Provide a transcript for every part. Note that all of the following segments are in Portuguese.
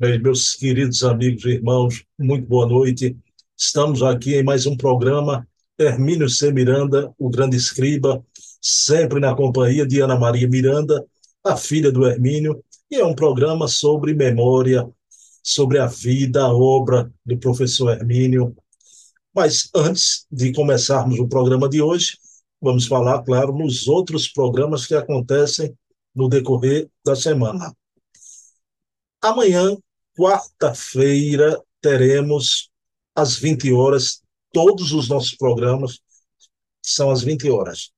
Meus queridos amigos e irmãos, muito boa noite. Estamos aqui em mais um programa. Hermínio C. Miranda, o grande escriba, sempre na companhia de Ana Maria Miranda, a filha do Hermínio, e é um programa sobre memória, sobre a vida, a obra do professor Hermínio. Mas antes de começarmos o programa de hoje, vamos falar, claro, nos outros programas que acontecem no decorrer da semana. Amanhã, quarta-feira, teremos às 20 horas, todos os nossos programas são às 20 horas.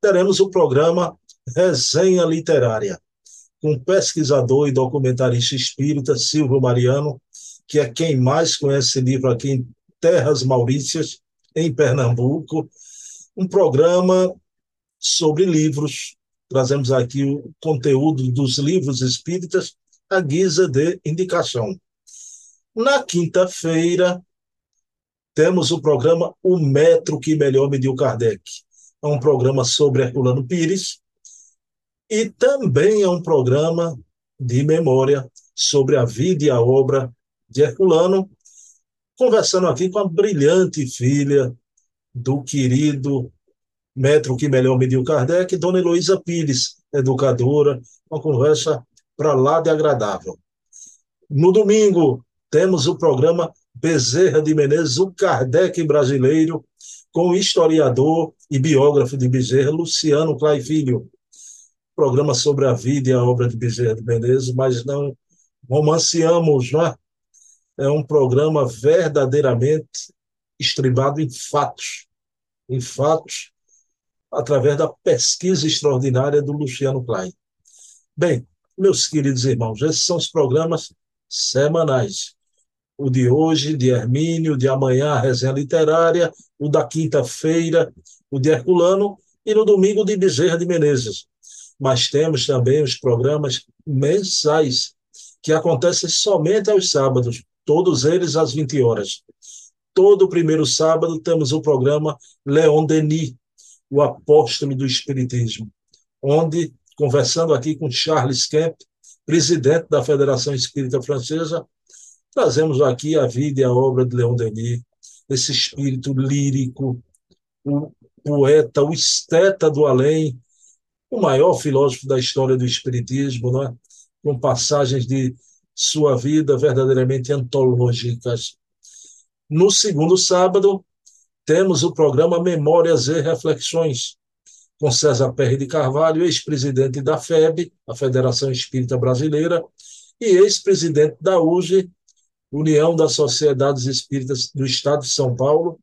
Teremos o programa Resenha Literária, com pesquisador e documentarista espírita Silvio Mariano, que é quem mais conhece livro aqui em Terras Maurícias, em Pernambuco. Um programa sobre livros. Trazemos aqui o conteúdo dos livros espíritas à guisa de indicação. Na quinta-feira, temos o programa O Metro que Melhor Mediu Kardec. É um programa sobre Herculano Pires e também é um programa de memória sobre a vida e a obra de Herculano, conversando aqui com a brilhante filha do querido metro que melhor mediu Kardec, Dona Heloísa Pires, educadora, uma conversa para lá de agradável. No domingo, temos o programa Bezerra de Menezes, o Kardec brasileiro, com o historiador e biógrafo de Bezerra, Luciano Clay Filho. Programa sobre a vida e a obra de Bezerra de Menezes, mas não romanceamos, não é? É um programa verdadeiramente estribado em fatos, em fatos, através da pesquisa extraordinária do Luciano Klein. Bem, meus queridos irmãos, esses são os programas semanais. O de hoje, de Hermínio, de amanhã, a resenha literária, o da quinta-feira, o de Herculano, e no domingo, de Bezerra de Menezes. Mas temos também os programas mensais, que acontecem somente aos sábados, todos eles às 20 horas. Todo primeiro sábado temos o programa Leon Denis, o apóstolo do Espiritismo, onde conversando aqui com Charles Kemp, presidente da Federação Espírita Francesa, trazemos aqui a vida e a obra de Leon Denis, esse espírito lírico, o poeta, o esteta do além, o maior filósofo da história do Espiritismo, né? com passagens de sua vida verdadeiramente antológicas. No segundo sábado, temos o programa Memórias e Reflexões, com César Perry de Carvalho, ex-presidente da FEB, a Federação Espírita Brasileira, e ex-presidente da UGE, União das Sociedades Espíritas do Estado de São Paulo.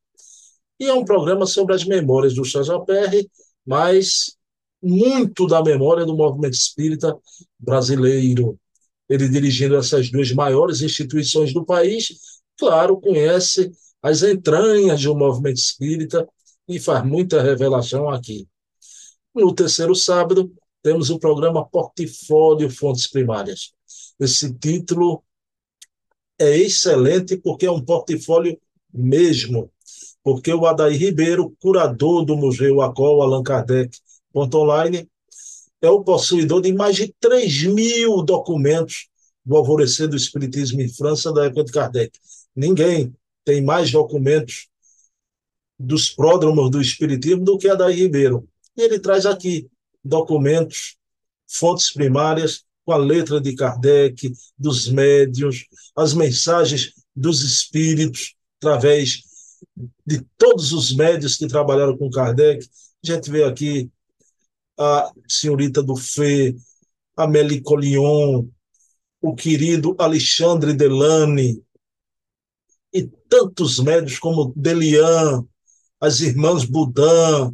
E é um programa sobre as memórias do César Perry, mas muito da memória do movimento espírita brasileiro. Ele dirigindo essas duas maiores instituições do país, claro, conhece as entranhas do movimento espírita e faz muita revelação aqui. No terceiro sábado, temos o programa Portfólio Fontes Primárias. Esse título é excelente porque é um portfólio mesmo, porque o Adair Ribeiro, curador do Museu Acol Allan Kardec Online, é o possuidor de mais de 3 mil documentos do Alvorecer do Espiritismo em França da época de Kardec. Ninguém tem mais documentos dos pródromos do Espiritismo do que Adair Ribeiro. E ele traz aqui documentos, fontes primárias, com a letra de Kardec, dos médiuns, as mensagens dos espíritos, através de todos os médios que trabalharam com Kardec. A gente vê aqui a senhorita do Fê, a Amélie Collion, o querido Alexandre Delane, e tantos médios como Delian, as irmãs Budan,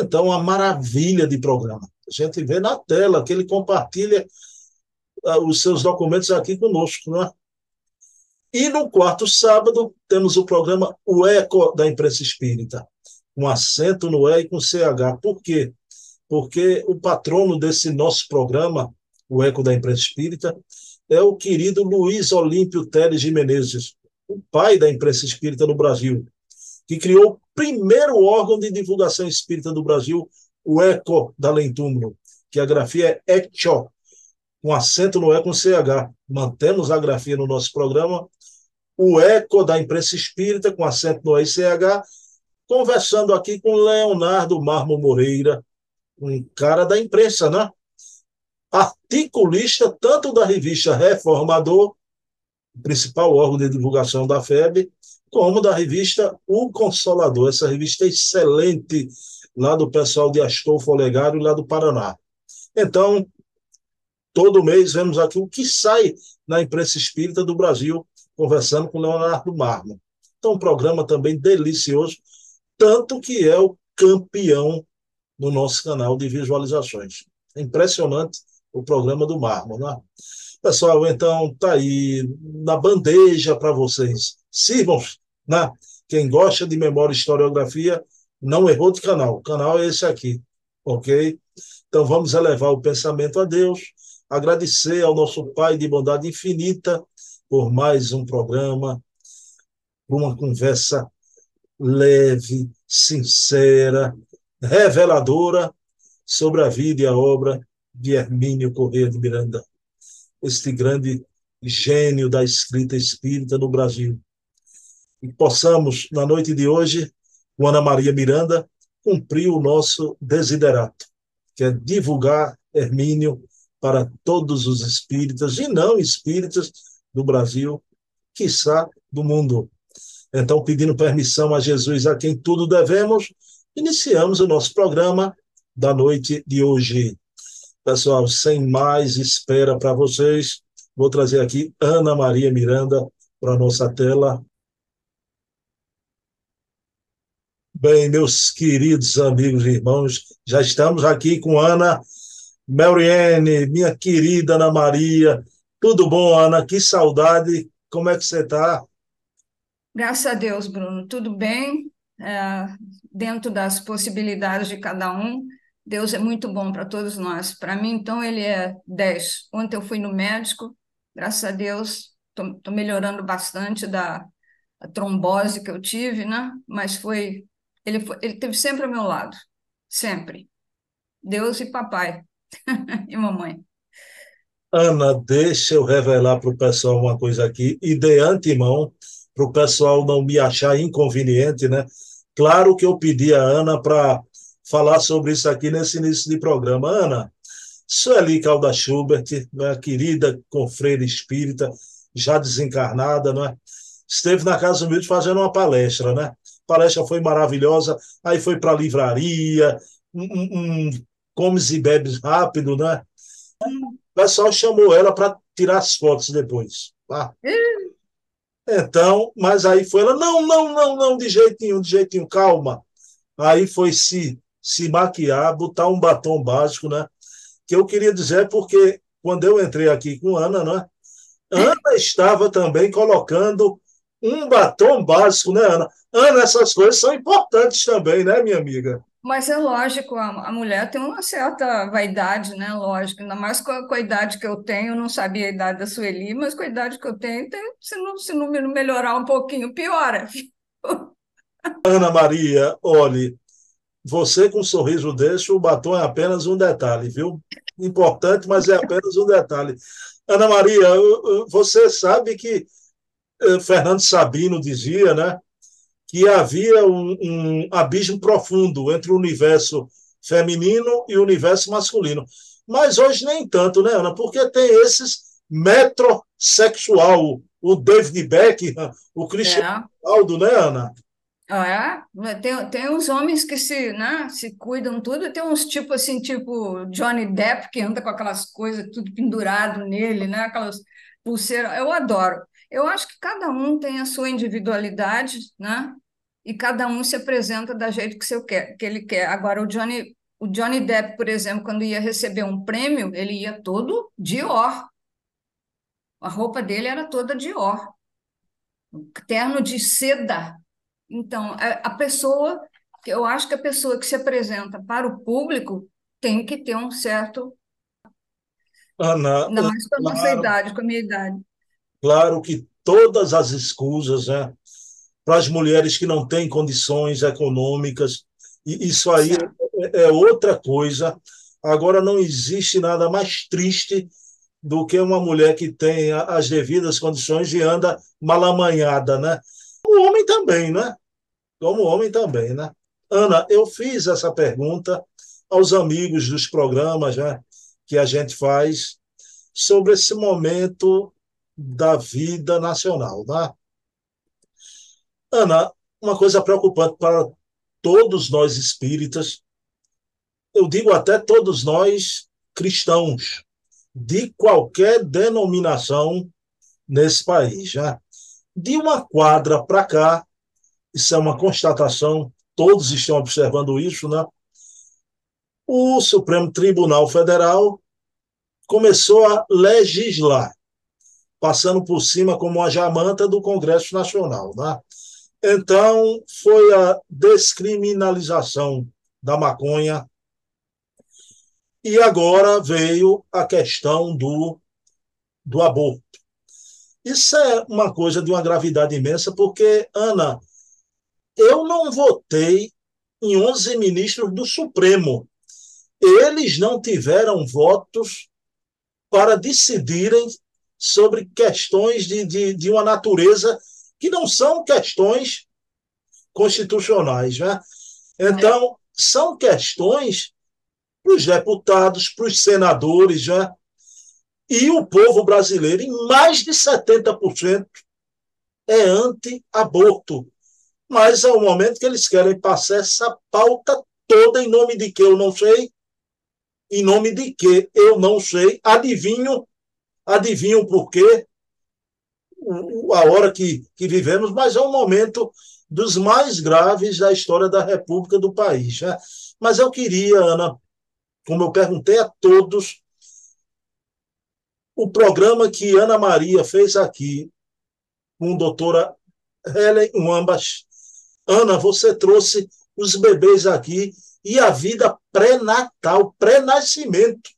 então, uma maravilha de programa. A gente vê na tela que ele compartilha uh, os seus documentos aqui conosco. Né? E no quarto sábado, temos o programa O Eco da Imprensa Espírita, com acento no E e com CH. Por quê? Porque o patrono desse nosso programa, O Eco da Imprensa Espírita, é o querido Luiz Olímpio Teles de Menezes, o pai da imprensa espírita no Brasil, que criou o primeiro órgão de divulgação espírita do Brasil, o ECO da Lentúmulo, que a grafia é ECHO, com acento no E com CH. Mantemos a grafia no nosso programa. O Eco da Imprensa Espírita, com acento no E e CH, conversando aqui com Leonardo Marmo Moreira, um cara da imprensa, né? Articulista tanto da revista Reformador, principal órgão de divulgação da FEB, como da revista O Consolador, essa revista excelente lá do pessoal de Astolfo Olegário, lá do Paraná. Então, todo mês vemos aqui o que sai na imprensa espírita do Brasil, conversando com Leonardo Marmo. Então, um programa também delicioso, tanto que é o campeão no nosso canal de visualizações. É impressionante o programa do Marmo, né? Pessoal, então tá aí na bandeja para vocês. Sirvam, né? Quem gosta de memória e historiografia não errou de canal. O canal é esse aqui, ok? Então vamos elevar o pensamento a Deus, agradecer ao nosso Pai de bondade infinita por mais um programa, uma conversa leve, sincera, reveladora sobre a vida e a obra de Hermínio Corrêa de Miranda, este grande gênio da escrita espírita no Brasil. E possamos, na noite de hoje, com Ana Maria Miranda, cumprir o nosso desiderato, que é divulgar Hermínio para todos os espíritas e não espíritas do Brasil, quiçá do mundo. Então, pedindo permissão a Jesus, a quem tudo devemos, iniciamos o nosso programa da noite de hoje. Pessoal, sem mais espera para vocês, vou trazer aqui Ana Maria Miranda para a nossa tela. Bem, meus queridos amigos e irmãos, já estamos aqui com Ana Meriene, minha querida Ana Maria. Tudo bom, Ana? Que saudade. Como é que você está? Graças a Deus, Bruno. Tudo bem, é, dentro das possibilidades de cada um. Deus é muito bom para todos nós. Para mim, então, ele é 10. Ontem eu fui no médico, graças a Deus, estou melhorando bastante da trombose que eu tive, né? Mas foi ele, foi, ele teve sempre ao meu lado, sempre. Deus e papai. e mamãe. Ana, deixa eu revelar para o pessoal uma coisa aqui, e de antemão, para o pessoal não me achar inconveniente, né? Claro que eu pedi a Ana para falar sobre isso aqui nesse início de programa. Ana, Sueli Calda Schubert, minha querida confreira espírita, já desencarnada, não é? Esteve na Casa Humilde fazendo uma palestra, né? Palestra foi maravilhosa, aí foi para a livraria, um, um comes e bebes rápido, né? O pessoal chamou ela para tirar as fotos depois. Tá? Então, mas aí foi ela, não, não, não, não, de jeitinho, de jeitinho, calma. Aí foi se, se maquiar, botar um batom básico, né? Que eu queria dizer porque quando eu entrei aqui com Ana, né? Ana estava também colocando um batom básico, né, Ana? Ana, essas coisas são importantes também, né, minha amiga? Mas é lógico, a, a mulher tem uma certa vaidade, né? Lógico, ainda mais com a, com a idade que eu tenho, eu não sabia a idade da Sueli, mas com a idade que eu tenho, tem, se, não, se não melhorar um pouquinho, piora. Ana Maria, olhe, você com um sorriso desse, o batom é apenas um detalhe, viu? Importante, mas é apenas um detalhe. Ana Maria, você sabe que Fernando Sabino dizia, né? que havia um, um abismo profundo entre o universo feminino e o universo masculino. Mas hoje nem tanto, né, Ana? Porque tem esses metrosexual, o David Beckham, o Cristiano é. Ronaldo, né, Ana? É, tem, tem uns homens que se, né, se cuidam tudo, tem uns tipo assim, tipo Johnny Depp, que anda com aquelas coisas tudo pendurado nele, né, aquelas pulseiras, eu adoro. Eu acho que cada um tem a sua individualidade, né? e cada um se apresenta da jeito que, seu quer, que ele quer. Agora, o Johnny, o Johnny Depp, por exemplo, quando ia receber um prêmio, ele ia todo Dior. A roupa dele era toda Dior. Um terno de seda. Então, a, pessoa, eu acho que a pessoa que se apresenta para o público tem que ter um certo. Ana, ainda mais com a claro, nossa idade, com a minha idade. Claro que todas as escusas, né? para as mulheres que não têm condições econômicas. E isso aí é, é outra coisa. Agora, não existe nada mais triste do que uma mulher que tem as devidas condições e anda malamanhada, né? O homem também, né? Como homem também, né? Ana, eu fiz essa pergunta aos amigos dos programas né, que a gente faz sobre esse momento da vida nacional. Né? Ana, uma coisa preocupante para todos nós espíritas, eu digo até todos nós cristãos, de qualquer denominação nesse país. Né? De uma quadra para cá, isso é uma constatação, todos estão observando isso, né? O Supremo Tribunal Federal começou a legislar, passando por cima como uma jamanta do Congresso Nacional, né? Então, foi a descriminalização da maconha. E agora veio a questão do, do aborto. Isso é uma coisa de uma gravidade imensa, porque, Ana, eu não votei em 11 ministros do Supremo. Eles não tiveram votos para decidirem sobre questões de, de, de uma natureza que não são questões constitucionais. Né? Então, são questões para os deputados, para os senadores, né? e o povo brasileiro, em mais de 70%, é anti-aborto. Mas é o momento que eles querem passar essa pauta toda em nome de que eu não sei, em nome de que eu não sei, adivinho, adivinho por quê, a hora que, que vivemos, mas é um momento dos mais graves da história da República do país. Né? Mas eu queria, Ana, como eu perguntei a todos, o programa que Ana Maria fez aqui com a doutora Helen Wambas. Ana, você trouxe os bebês aqui e a vida pré-natal, pré-nascimento.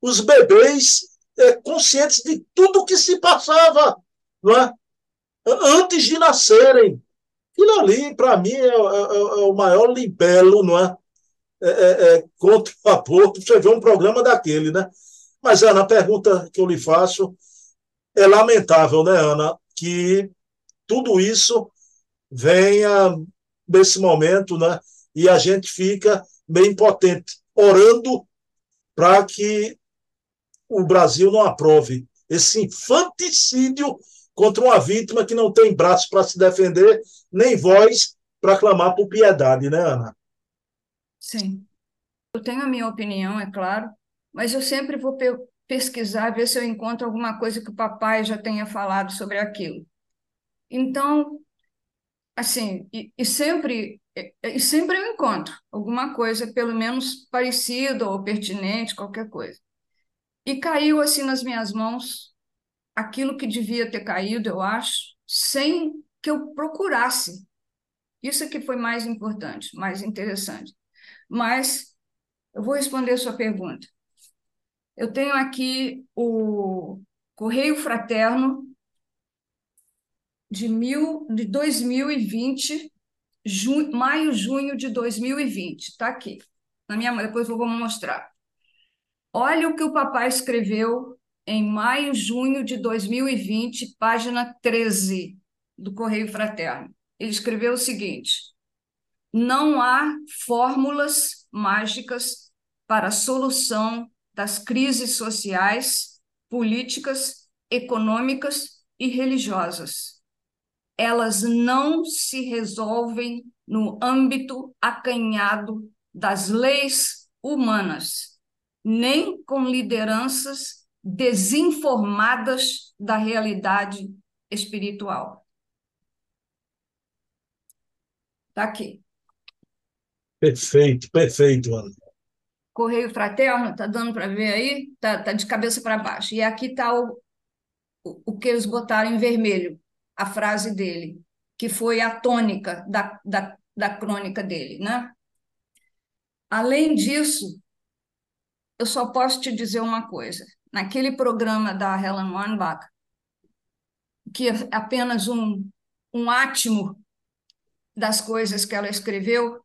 Os bebês é, conscientes de tudo que se passava não é? antes de nascerem. Aquilo ali, para mim, é, é, é, o maior libelo não é? É, é, é, contra o aborto. Você vê um programa daquele, né? Mas, Ana, a pergunta que eu lhe faço é lamentável, né, Ana, que tudo isso venha nesse momento, né? E a gente fica meio impotente, orando para que o Brasil não aprove esse infanticídio contra uma vítima que não tem braços para se defender, nem voz para clamar por piedade, né, Ana? Sim. Eu tenho a minha opinião, é claro, mas eu sempre vou pe pesquisar, ver se eu encontro alguma coisa que o papai já tenha falado sobre aquilo. Então, assim, e, e sempre e sempre eu encontro alguma coisa, pelo menos parecida ou pertinente, qualquer coisa. E caiu assim nas minhas mãos aquilo que devia ter caído, eu acho, sem que eu procurasse. Isso é que foi mais importante, mais interessante. Mas eu vou responder a sua pergunta. Eu tenho aqui o Correio Fraterno de, mil, de 2020, junho, maio, junho de 2020. Está aqui. Na minha depois eu vou mostrar. Olha o que o papai escreveu em maio, junho de 2020, página 13 do Correio Fraterno. Ele escreveu o seguinte: Não há fórmulas mágicas para a solução das crises sociais, políticas, econômicas e religiosas. Elas não se resolvem no âmbito acanhado das leis humanas, nem com lideranças desinformadas da realidade espiritual. Está aqui. Perfeito, perfeito, Ana. Correio Fraterno, está dando para ver aí? Está tá de cabeça para baixo. E aqui está o, o, o, que eles botaram em vermelho, a frase dele, que foi a tônica da, da, da crônica dele. Né? Além disso, eu só posso te dizer uma coisa naquele programa da Helen Weinbach, que é apenas um, um átimo das coisas que ela escreveu,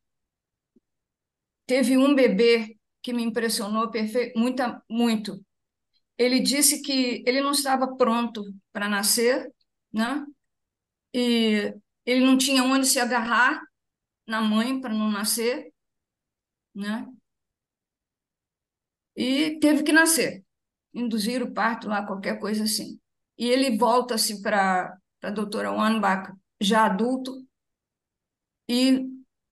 teve um bebê que me impressionou muito, muito. ele disse que ele não estava pronto para nascer, né? E ele não tinha onde se agarrar na mãe para não nascer, né? E teve que nascer, induzir o parto lá, qualquer coisa assim. E ele volta-se para a doutora Wanbach, já adulto, e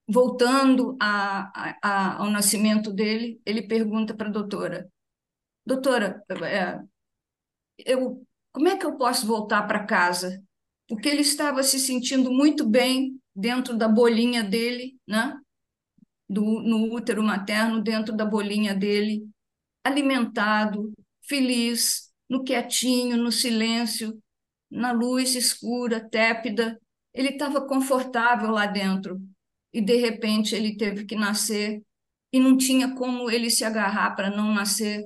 voltando a, a, ao nascimento dele, ele pergunta para a doutora: Doutora, é, eu, como é que eu posso voltar para casa? Porque ele estava se sentindo muito bem dentro da bolinha dele, né? Do, no útero materno, dentro da bolinha dele, alimentado, feliz, no quietinho, no silêncio, na luz escura, tépida. Ele estava confortável lá dentro e de repente ele teve que nascer e não tinha como ele se agarrar para não nascer,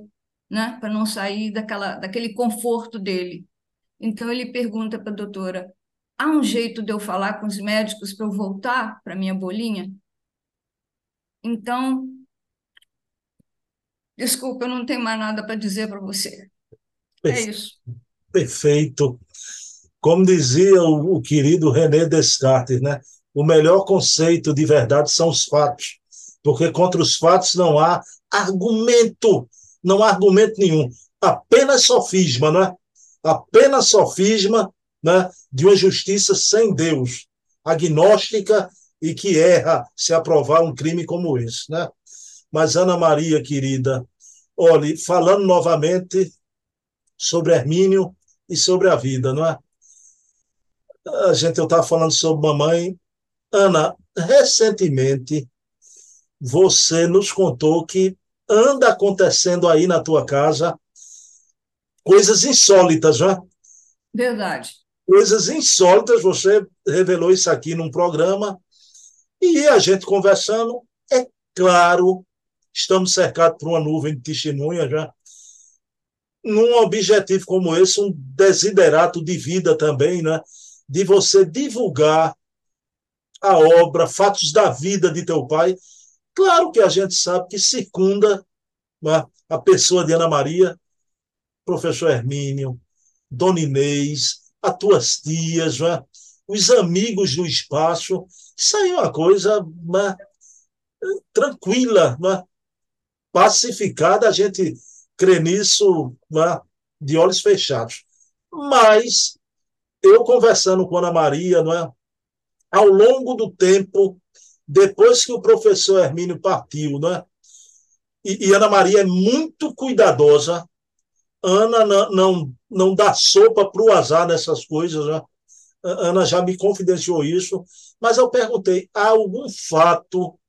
né? Para não sair daquela daquele conforto dele. Então ele pergunta para a doutora: há um jeito de eu falar com os médicos para eu voltar para minha bolinha? Então, desculpa, eu não tenho mais nada para dizer para você. É isso. Perfeito. Como dizia o, o querido René Descartes, né? o melhor conceito de verdade são os fatos, porque contra os fatos não há argumento, não há argumento nenhum, apenas sofisma, não é? Apenas sofisma né, de uma justiça sem Deus, agnóstica e que erra se aprovar um crime como esse, né? Mas Ana Maria, querida, olhe, falando novamente sobre Hermínio e sobre a vida, não é? A gente, eu estava falando sobre mamãe, Ana, recentemente você nos contou que anda acontecendo aí na tua casa coisas insólitas, não é? Verdade. Coisas insólitas, você revelou isso aqui num programa e a gente conversando, é claro, estamos cercados por uma nuvem de testemunhas já. Num objetivo como esse, um desiderato de vida também, né? De você divulgar a obra, fatos da vida de teu pai. Claro que a gente sabe que circunda né, a pessoa de Ana Maria, professor Hermínio, Dona Inês, as tuas tias, né, os amigos do espaço. Isso aí é uma coisa né, tranquila, né, pacificada, a gente crê nisso né, de olhos fechados. Mas eu conversando com Ana Maria, não é? ao longo do tempo, depois que o professor Hermínio partiu, né? E, e Ana Maria é muito cuidadosa. Ana não, não, não dá sopa para o azar nessas coisas, né? Ana já me confidenciou isso, mas eu perguntei: há algum fato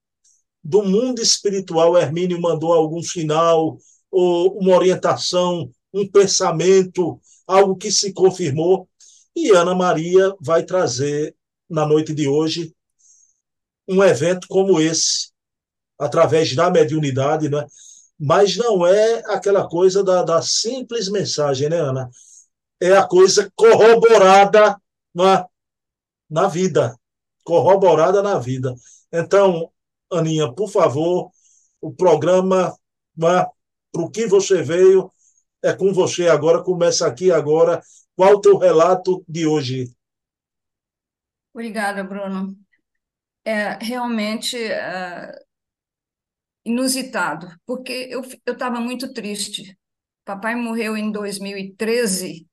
do mundo espiritual? Hermínio mandou algum sinal, ou uma orientação, um pensamento, algo que se confirmou? E Ana Maria vai trazer na noite de hoje um evento como esse, através da mediunidade, né? mas não é aquela coisa da, da simples mensagem, né, Ana? É a coisa corroborada na, na vida, corroborada na vida. Então, Aninha, por favor, o programa para o que você veio é com você agora, começa aqui agora. Qual o teu relato de hoje? Obrigada, Bruno. É realmente é, inusitado, porque eu estava muito triste. Papai morreu em 2013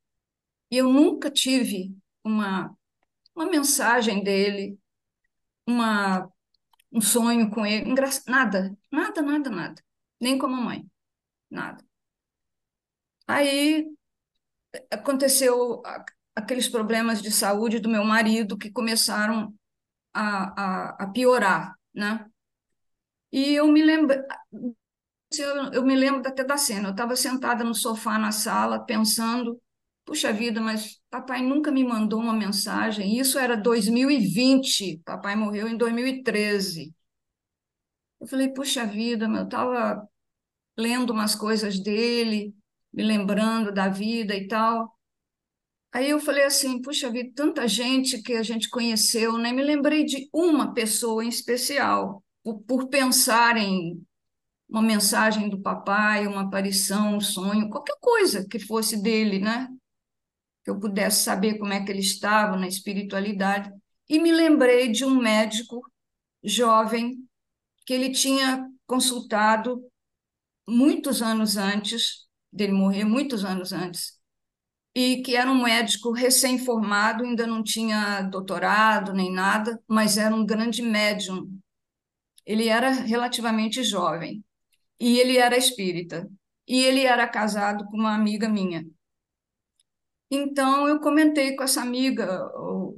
e eu nunca tive uma, uma mensagem dele, uma, um sonho com ele, engra... nada, nada, nada, nada. Nem com a mamãe, nada. Aí aconteceu aqueles problemas de saúde do meu marido que começaram a, a, a piorar, né? E eu me lembro, eu, eu me lembro até da cena. Eu estava sentada no sofá na sala pensando, puxa vida, mas papai nunca me mandou uma mensagem. Isso era 2020, papai morreu em 2013. Eu falei, puxa vida, eu estava lendo umas coisas dele, me lembrando da vida e tal. Aí eu falei assim, puxa vida, tanta gente que a gente conheceu, né? Me lembrei de uma pessoa em especial, por, por pensar em, uma mensagem do papai, uma aparição, um sonho, qualquer coisa que fosse dele, né? Que eu pudesse saber como é que ele estava na espiritualidade. E me lembrei de um médico jovem que ele tinha consultado muitos anos antes dele morrer, muitos anos antes, e que era um médico recém-formado, ainda não tinha doutorado nem nada, mas era um grande médium. Ele era relativamente jovem e ele era espírita e ele era casado com uma amiga minha. Então eu comentei com essa amiga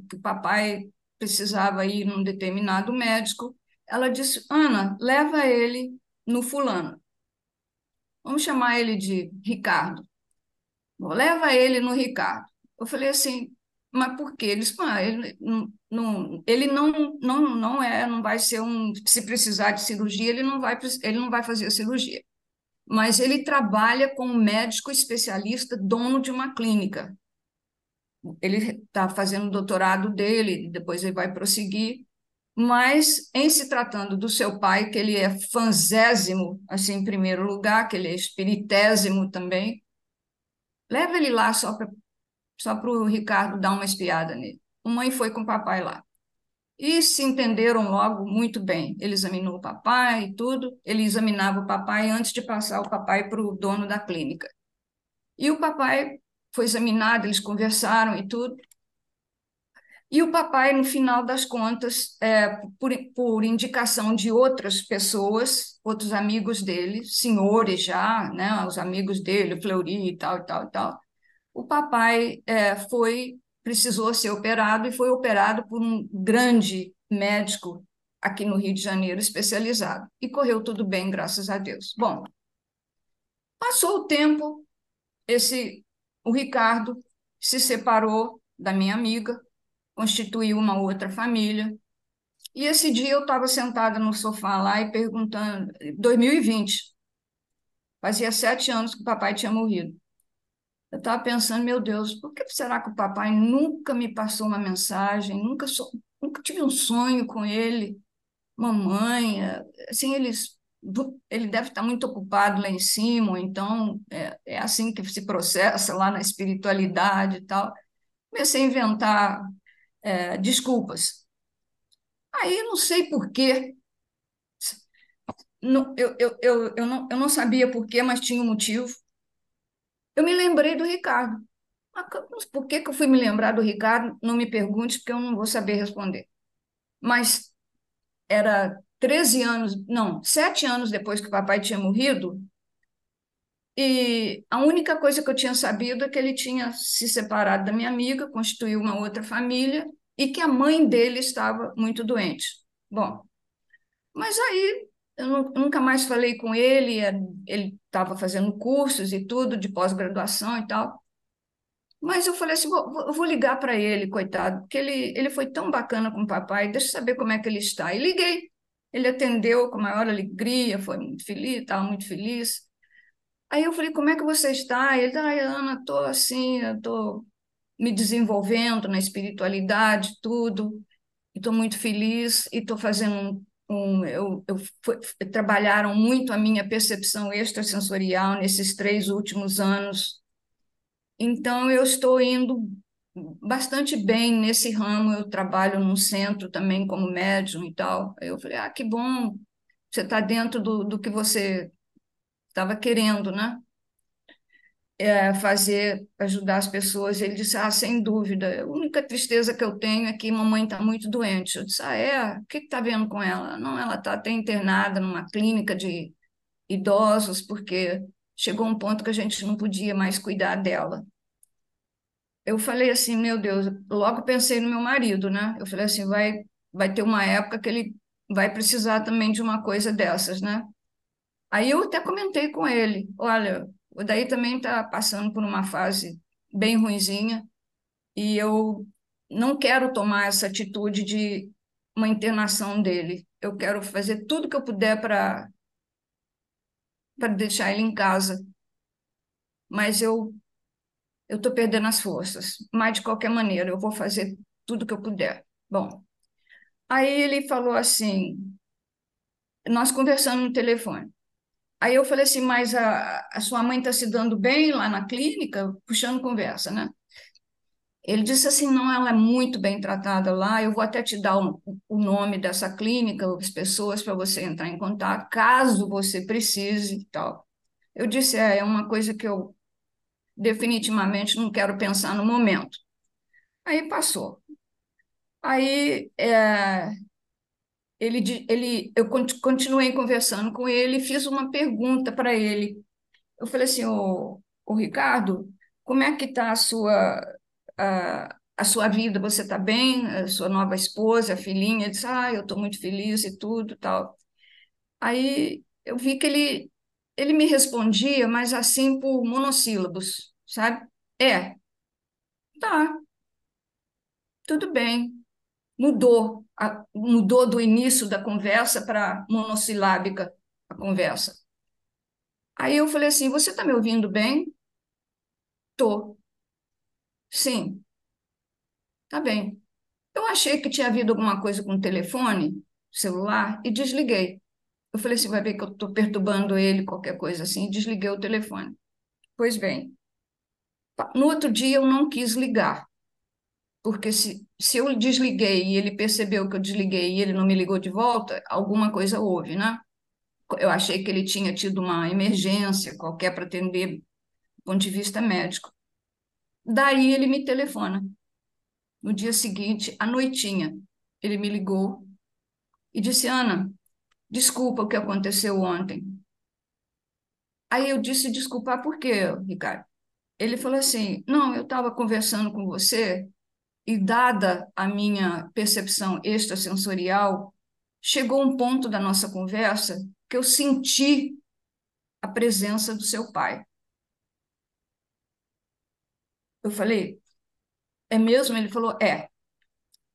que o papai precisava ir num determinado médico. Ela disse: Ana, leva ele no fulano. Vamos chamar ele de Ricardo. Leva ele no Ricardo. Eu falei assim, mas por quê? Ah, ele, não, ele não, não, não é, não vai ser um, se precisar de cirurgia, ele não vai, ele não vai fazer a cirurgia. Mas ele trabalha como médico especialista, dono de uma clínica. Ele está fazendo o doutorado dele, depois ele vai prosseguir. Mas, em se tratando do seu pai, que ele é fanzésimo, assim, em primeiro lugar, que ele é espiritésimo também, leva ele lá só para só o Ricardo dar uma espiada nele. A mãe foi com o papai lá. E se entenderam logo muito bem. Ele examinou o papai e tudo. Ele examinava o papai antes de passar o papai para o dono da clínica. E o papai foi examinado, eles conversaram e tudo. E o papai, no final das contas, é, por, por indicação de outras pessoas, outros amigos dele, senhores já, né, os amigos dele, Fleury e tal, e tal, e tal, o papai é, foi, precisou ser operado e foi operado por um grande médico aqui no Rio de Janeiro, especializado. E correu tudo bem, graças a Deus. Bom, passou o tempo, esse o Ricardo se separou da minha amiga, constituiu uma outra família. E esse dia eu estava sentada no sofá lá e perguntando, 2020, fazia sete anos que o papai tinha morrido. Eu estava pensando, meu Deus, por que será que o papai nunca me passou uma mensagem, nunca, so, nunca tive um sonho com ele, mamãe, assim, eles, ele deve estar muito ocupado lá em cima, então é, é assim que se processa lá na espiritualidade e tal. Comecei a inventar é, desculpas. Aí não sei por quê. Não, eu, eu, eu, eu, não, eu não sabia por quê, mas tinha um motivo. Eu me lembrei do Ricardo. Mas por que, que eu fui me lembrar do Ricardo? Não me pergunte, porque eu não vou saber responder. Mas era 13 anos, não, sete anos depois que o papai tinha morrido, e a única coisa que eu tinha sabido é que ele tinha se separado da minha amiga, constituiu uma outra família e que a mãe dele estava muito doente. Bom, mas aí eu nunca mais falei com ele, é, ele estava fazendo cursos e tudo de pós-graduação e tal. Mas eu falei assim, vou, vou ligar para ele, coitado, porque ele, ele foi tão bacana com o papai, deixa eu saber como é que ele está. E liguei. Ele atendeu com a maior alegria, foi muito feliz, estava muito feliz. Aí eu falei, como é que você está? Ele, ai, Ana, estou assim, estou me desenvolvendo na espiritualidade, tudo, estou muito feliz e estou fazendo um, um eu, eu foi, trabalharam muito a minha percepção extrasensorial nesses três últimos anos. Então eu estou indo bastante bem nesse ramo. Eu trabalho num centro também como médium e tal. Eu falei, ah, que bom, você está dentro do, do que você estava querendo, né? É, fazer, ajudar as pessoas. Ele disse, ah, sem dúvida, a única tristeza que eu tenho é que mamãe está muito doente. Eu disse, ah, é? O que está vendo com ela? Não, ela está até internada numa clínica de idosos, porque chegou um ponto que a gente não podia mais cuidar dela. Eu falei assim, meu Deus, logo pensei no meu marido, né? Eu falei assim, vai, vai ter uma época que ele vai precisar também de uma coisa dessas, né? Aí eu até comentei com ele, olha, o daí também está passando por uma fase bem ruinzinha e eu não quero tomar essa atitude de uma internação dele. Eu quero fazer tudo que eu puder para para deixar ele em casa. Mas eu eu estou perdendo as forças. Mas de qualquer maneira, eu vou fazer tudo que eu puder. Bom, aí ele falou assim, nós conversando no telefone. Aí eu falei assim, mas a, a sua mãe está se dando bem lá na clínica? Puxando conversa, né? Ele disse assim, não, ela é muito bem tratada lá, eu vou até te dar o, o nome dessa clínica, as pessoas para você entrar em contato, caso você precise e tal. Eu disse, é, é uma coisa que eu definitivamente não quero pensar no momento. Aí passou. Aí é, ele, ele, eu continuei conversando com ele e fiz uma pergunta para ele. Eu falei assim, ô, ô Ricardo, como é que está a sua, a, a sua vida? Você está bem? A sua nova esposa, a filhinha? Ele disse, ah, eu estou muito feliz e tudo tal. Aí eu vi que ele, ele me respondia, mas assim por monossílabos, sabe? É, tá, tudo bem. Mudou, a, mudou do início da conversa para monossilábica a conversa. Aí eu falei assim: Você está me ouvindo bem? Tô. Sim. Tá bem. Eu achei que tinha havido alguma coisa com o telefone, celular, e desliguei. Eu falei assim: vai ver que eu estou perturbando ele, qualquer coisa assim, desliguei o telefone. Pois bem, no outro dia eu não quis ligar, porque se, se eu desliguei e ele percebeu que eu desliguei e ele não me ligou de volta, alguma coisa houve, né? Eu achei que ele tinha tido uma emergência qualquer para atender do ponto de vista médico. Daí ele me telefona. No dia seguinte, à noitinha, ele me ligou e disse: Ana, desculpa o que aconteceu ontem. Aí eu disse: desculpar por quê, Ricardo? Ele falou assim: não, eu estava conversando com você e, dada a minha percepção extrasensorial, chegou um ponto da nossa conversa que eu senti a presença do seu pai. Eu falei, é mesmo? Ele falou, é.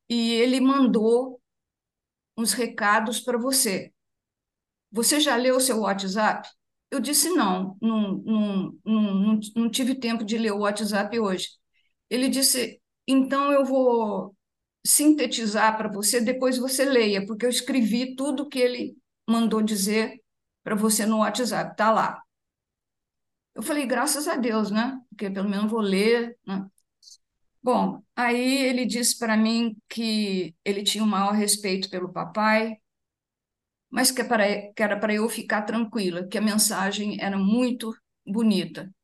E ele mandou uns recados para você. Você já leu o seu WhatsApp? Eu disse, não, não, não, não, não tive tempo de ler o WhatsApp hoje. Ele disse, então eu vou sintetizar para você, depois você leia, porque eu escrevi tudo que ele mandou dizer para você no WhatsApp, tá lá. Eu falei, graças a Deus, né? Porque pelo menos vou ler, né? Bom, aí ele disse para mim que ele tinha o maior respeito pelo papai, mas que, para, que era para eu ficar tranquila, que a mensagem era muito bonita.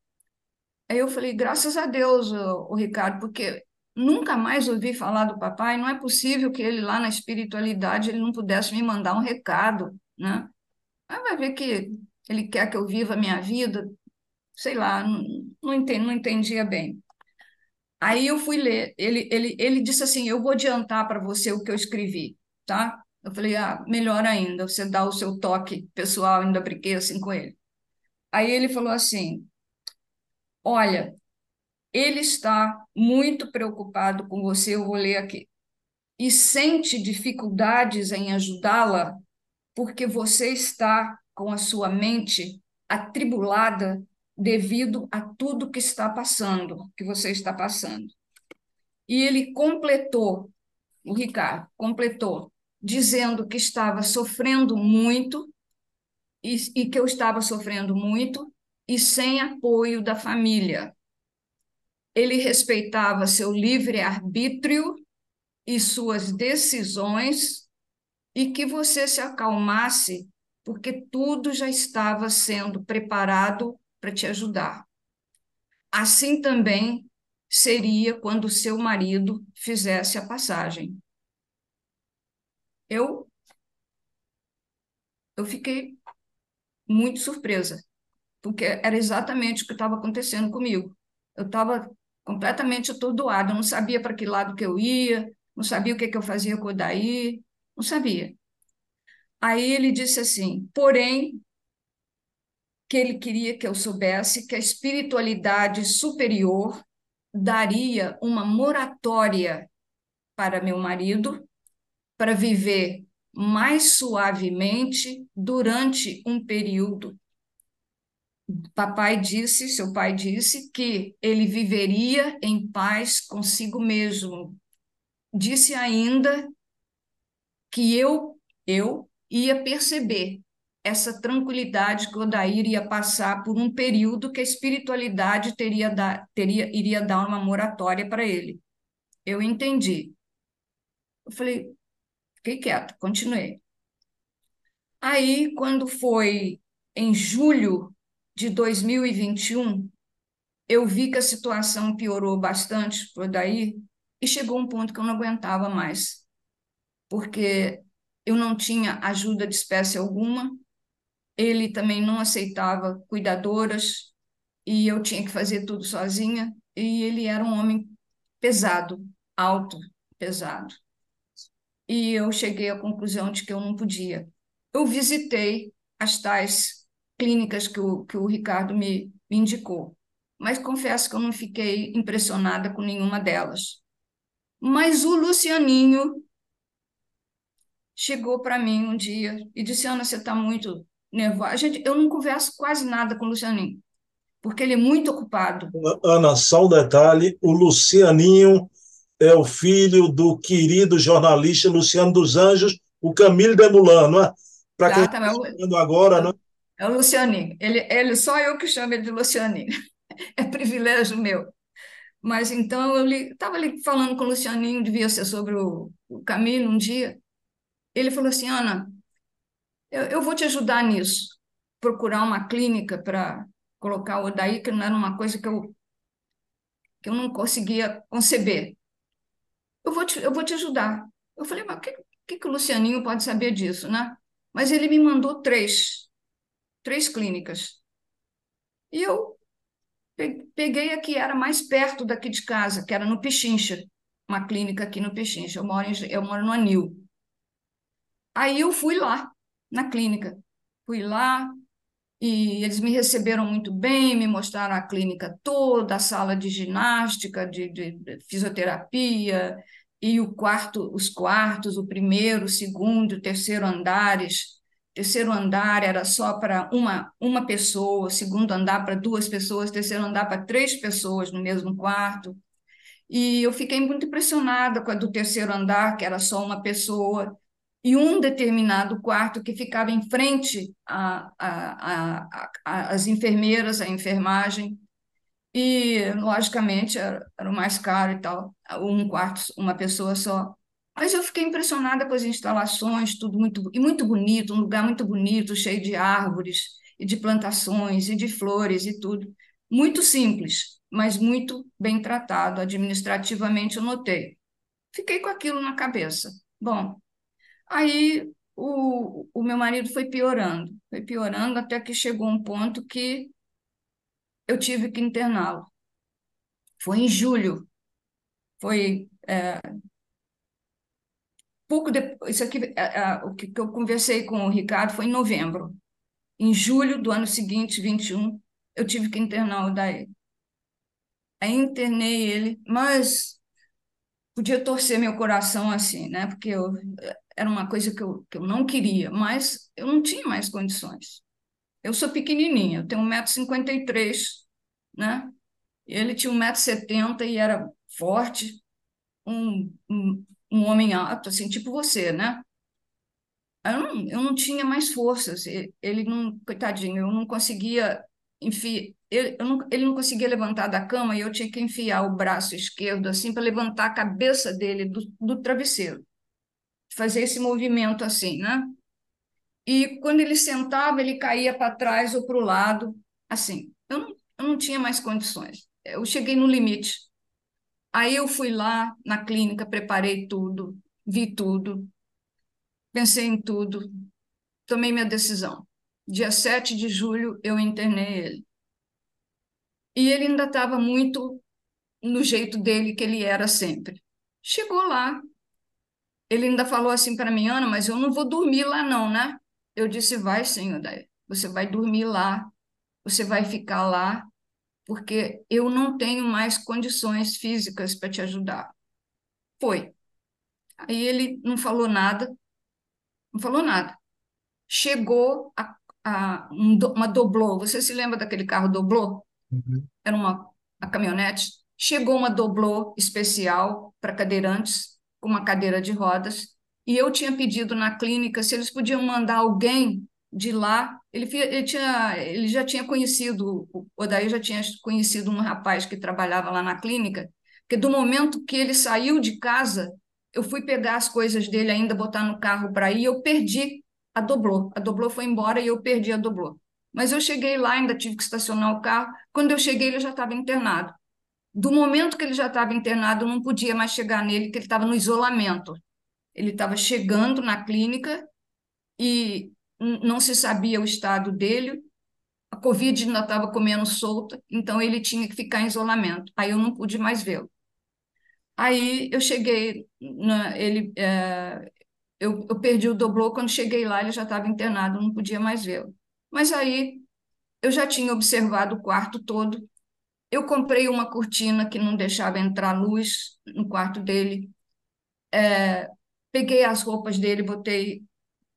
Aí eu falei, graças a Deus, o, Ricardo, porque nunca mais ouvi falar do papai, não é possível que ele lá na espiritualidade ele não pudesse me mandar um recado, né? Aí vai ver que ele quer que eu viva a minha vida, sei lá, não, não, entendi, não entendia bem. Aí eu fui ler, ele, ele, ele disse assim, eu vou adiantar para você o que eu escrevi, tá? Eu falei, ah, melhor ainda, você dá o seu toque pessoal, ainda brinquei assim com ele. Aí ele falou assim, olha, ele está muito preocupado com você, eu vou ler aqui, e sente dificuldades em ajudá-la porque você está com a sua mente atribulada devido a tudo que está passando, que você está passando. E ele completou, o Ricardo completou, dizendo que estava sofrendo muito e, e que eu estava sofrendo muito e sem apoio da família ele respeitava seu livre-arbítrio e suas decisões, e que você se acalmasse, porque tudo já estava sendo preparado para te ajudar. Assim também seria quando seu marido fizesse a passagem. Eu eu fiquei muito surpresa, porque era exatamente o que estava acontecendo comigo. Eu estava completamente atordoada, não sabia para que lado que eu ia, não sabia o que, que eu fazia com o Daí, não sabia. Aí ele disse assim, porém, que ele queria que eu soubesse que a espiritualidade superior daria uma moratória para meu marido para viver mais suavemente durante um período papai disse, seu pai disse, que ele viveria em paz consigo mesmo. Disse ainda que eu, eu ia perceber essa tranquilidade que Odair ia passar por um período que a espiritualidade teria, da, teria iria dar uma moratória para ele. Eu entendi. Eu falei, fiquei quieta, continuei. Aí, quando foi em julho de 2021, eu vi que a situação piorou bastante por daí e chegou um ponto que eu não aguentava mais, porque eu não tinha ajuda de espécie alguma, ele também não aceitava cuidadoras e eu tinha que fazer tudo sozinha e ele era um homem pesado, alto, pesado. E eu cheguei à conclusão de que eu não podia. Eu visitei as tais clínicas que o, que o Ricardo me, me indicou, mas confesso que eu não fiquei impressionada com nenhuma delas. Mas o Lucianinho chegou para mim um dia e disse: Ana, você está muito nervosa. Gente, eu não converso quase nada com o Lucianinho, porque ele é muito ocupado. Ana, só um detalhe: o Lucianinho é o filho do querido jornalista Luciano dos Anjos, o Camilo Demulan, não é? Para quem está vendo agora, não? É o Lucianinho. Ele, ele, só eu que chamo ele de Lucianinho. É privilégio meu. Mas então eu estava ali falando com o Lucianinho, devia ser sobre o, o Camilo um dia. Ele falou assim: Ana, eu, eu vou te ajudar nisso. Procurar uma clínica para colocar o Odaí, que não era uma coisa que eu, que eu não conseguia conceber. Eu vou te, eu vou te ajudar. Eu falei, mas o que, que, que o Lucianinho pode saber disso, né? Mas ele me mandou três, três clínicas. E eu peguei a que era mais perto daqui de casa, que era no Pechincha, uma clínica aqui no Pechincha. Eu moro, em, eu moro no Anil. Aí eu fui lá, na clínica. Fui lá e eles me receberam muito bem, me mostraram a clínica toda, a sala de ginástica, de, de, fisioterapia, e o quarto, os quartos, o primeiro, o segundo, o terceiro andares. O terceiro andar era só para uma, uma pessoa, o segundo andar para duas pessoas, o terceiro andar para três pessoas no mesmo quarto. E eu fiquei muito impressionada com a do terceiro andar, que era só uma pessoa e um determinado quarto que ficava em frente às enfermeiras, à enfermagem, e, logicamente, era, era o mais caro e tal, um quarto, uma pessoa só. Mas eu fiquei impressionada com as instalações, tudo muito, e muito bonito, um lugar muito bonito, cheio de árvores, e de plantações, e de flores e tudo. Muito simples, mas muito bem tratado, administrativamente eu notei. Fiquei com aquilo na cabeça. Bom, Aí o, o meu marido foi piorando, foi piorando até que chegou um ponto que eu tive que interná-lo. Foi em julho, foi é, pouco depois, isso aqui, é, é, o que, que eu conversei com o Ricardo foi em novembro. Em julho do ano seguinte, 21, eu tive que internar o Daí. Aí internei ele, mas podia torcer meu coração assim, né? Porque eu, era uma coisa que eu, que eu não queria, mas eu não tinha mais condições. Eu sou pequenininha, eu tenho 1,53m, né? Ele tinha 1,70m e era forte, um, um, um homem alto, assim, tipo você, né? Eu não, eu não tinha mais forças, ele não, coitadinho, eu não conseguia enfiar, ele, não, ele não conseguia levantar da cama e eu tinha que enfiar o braço esquerdo assim para levantar a cabeça dele do, do travesseiro fazer esse movimento assim, né? E quando ele sentava, ele caía para trás ou para o lado, assim. Eu não, eu não tinha mais condições. Eu cheguei no limite. Aí eu fui lá na clínica, preparei tudo, vi tudo, pensei em tudo, tomei minha decisão. Dia 7 de julho, eu internei ele. E ele ainda estava muito no jeito dele que ele era sempre. Chegou lá, ele ainda falou assim para mim, Ana, mas eu não vou dormir lá não, né? Eu disse, vai sim, Odair. Você vai dormir lá, você vai ficar lá, porque eu não tenho mais condições físicas para te ajudar. Foi. Aí ele não falou nada, não falou nada. Chegou a, a um, uma doblô. Você se lembra daquele carro doblô? Uhum. Era uma a caminhonete. Chegou uma doblô especial para cadeirantes com uma cadeira de rodas, e eu tinha pedido na clínica se eles podiam mandar alguém de lá, ele, ele, tinha, ele já tinha conhecido, o Odair já tinha conhecido um rapaz que trabalhava lá na clínica, que do momento que ele saiu de casa, eu fui pegar as coisas dele ainda, botar no carro para ir, eu perdi a doblô. A doblô foi embora e eu perdi a doblô. Mas eu cheguei lá, ainda tive que estacionar o carro. Quando eu cheguei, ele já estava internado. Do momento que ele já estava internado, não podia mais chegar nele, porque ele estava no isolamento. Ele estava chegando na clínica e não se sabia o estado dele, a Covid ainda estava comendo solta, então ele tinha que ficar em isolamento. Aí eu não pude mais vê-lo. Aí eu cheguei, na, ele, é, eu, eu, perdi o doblô, quando cheguei lá ele já estava internado, não podia mais vê-lo. Mas aí eu já tinha observado o quarto todo, eu comprei uma cortina que não deixava entrar luz no quarto dele, é, peguei as roupas dele, botei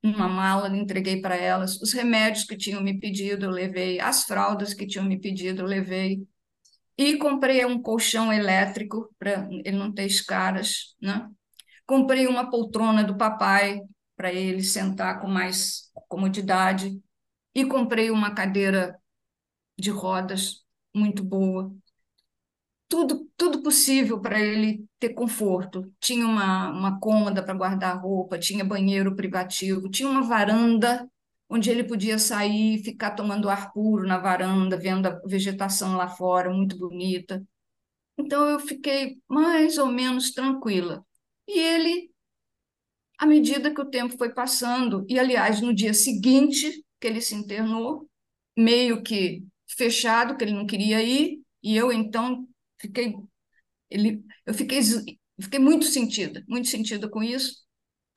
numa mala, entreguei para elas, os remédios que tinham me pedido, eu levei, as fraldas que tinham me pedido, eu levei, e comprei um colchão elétrico para ele não ter escaras, né? Comprei uma poltrona do papai para ele sentar com mais comodidade. E comprei uma cadeira de rodas muito boa. Tudo, tudo possível para ele ter conforto. Tinha uma, uma cômoda para guardar roupa, tinha banheiro privativo, tinha uma varanda onde ele podia sair ficar tomando ar puro na varanda, vendo a vegetação lá fora, muito bonita. Então eu fiquei mais ou menos tranquila. E ele, à medida que o tempo foi passando, e aliás, no dia seguinte que ele se internou, meio que fechado, que ele não queria ir, e eu então fiquei ele eu fiquei fiquei muito sentida, muito sentida com isso.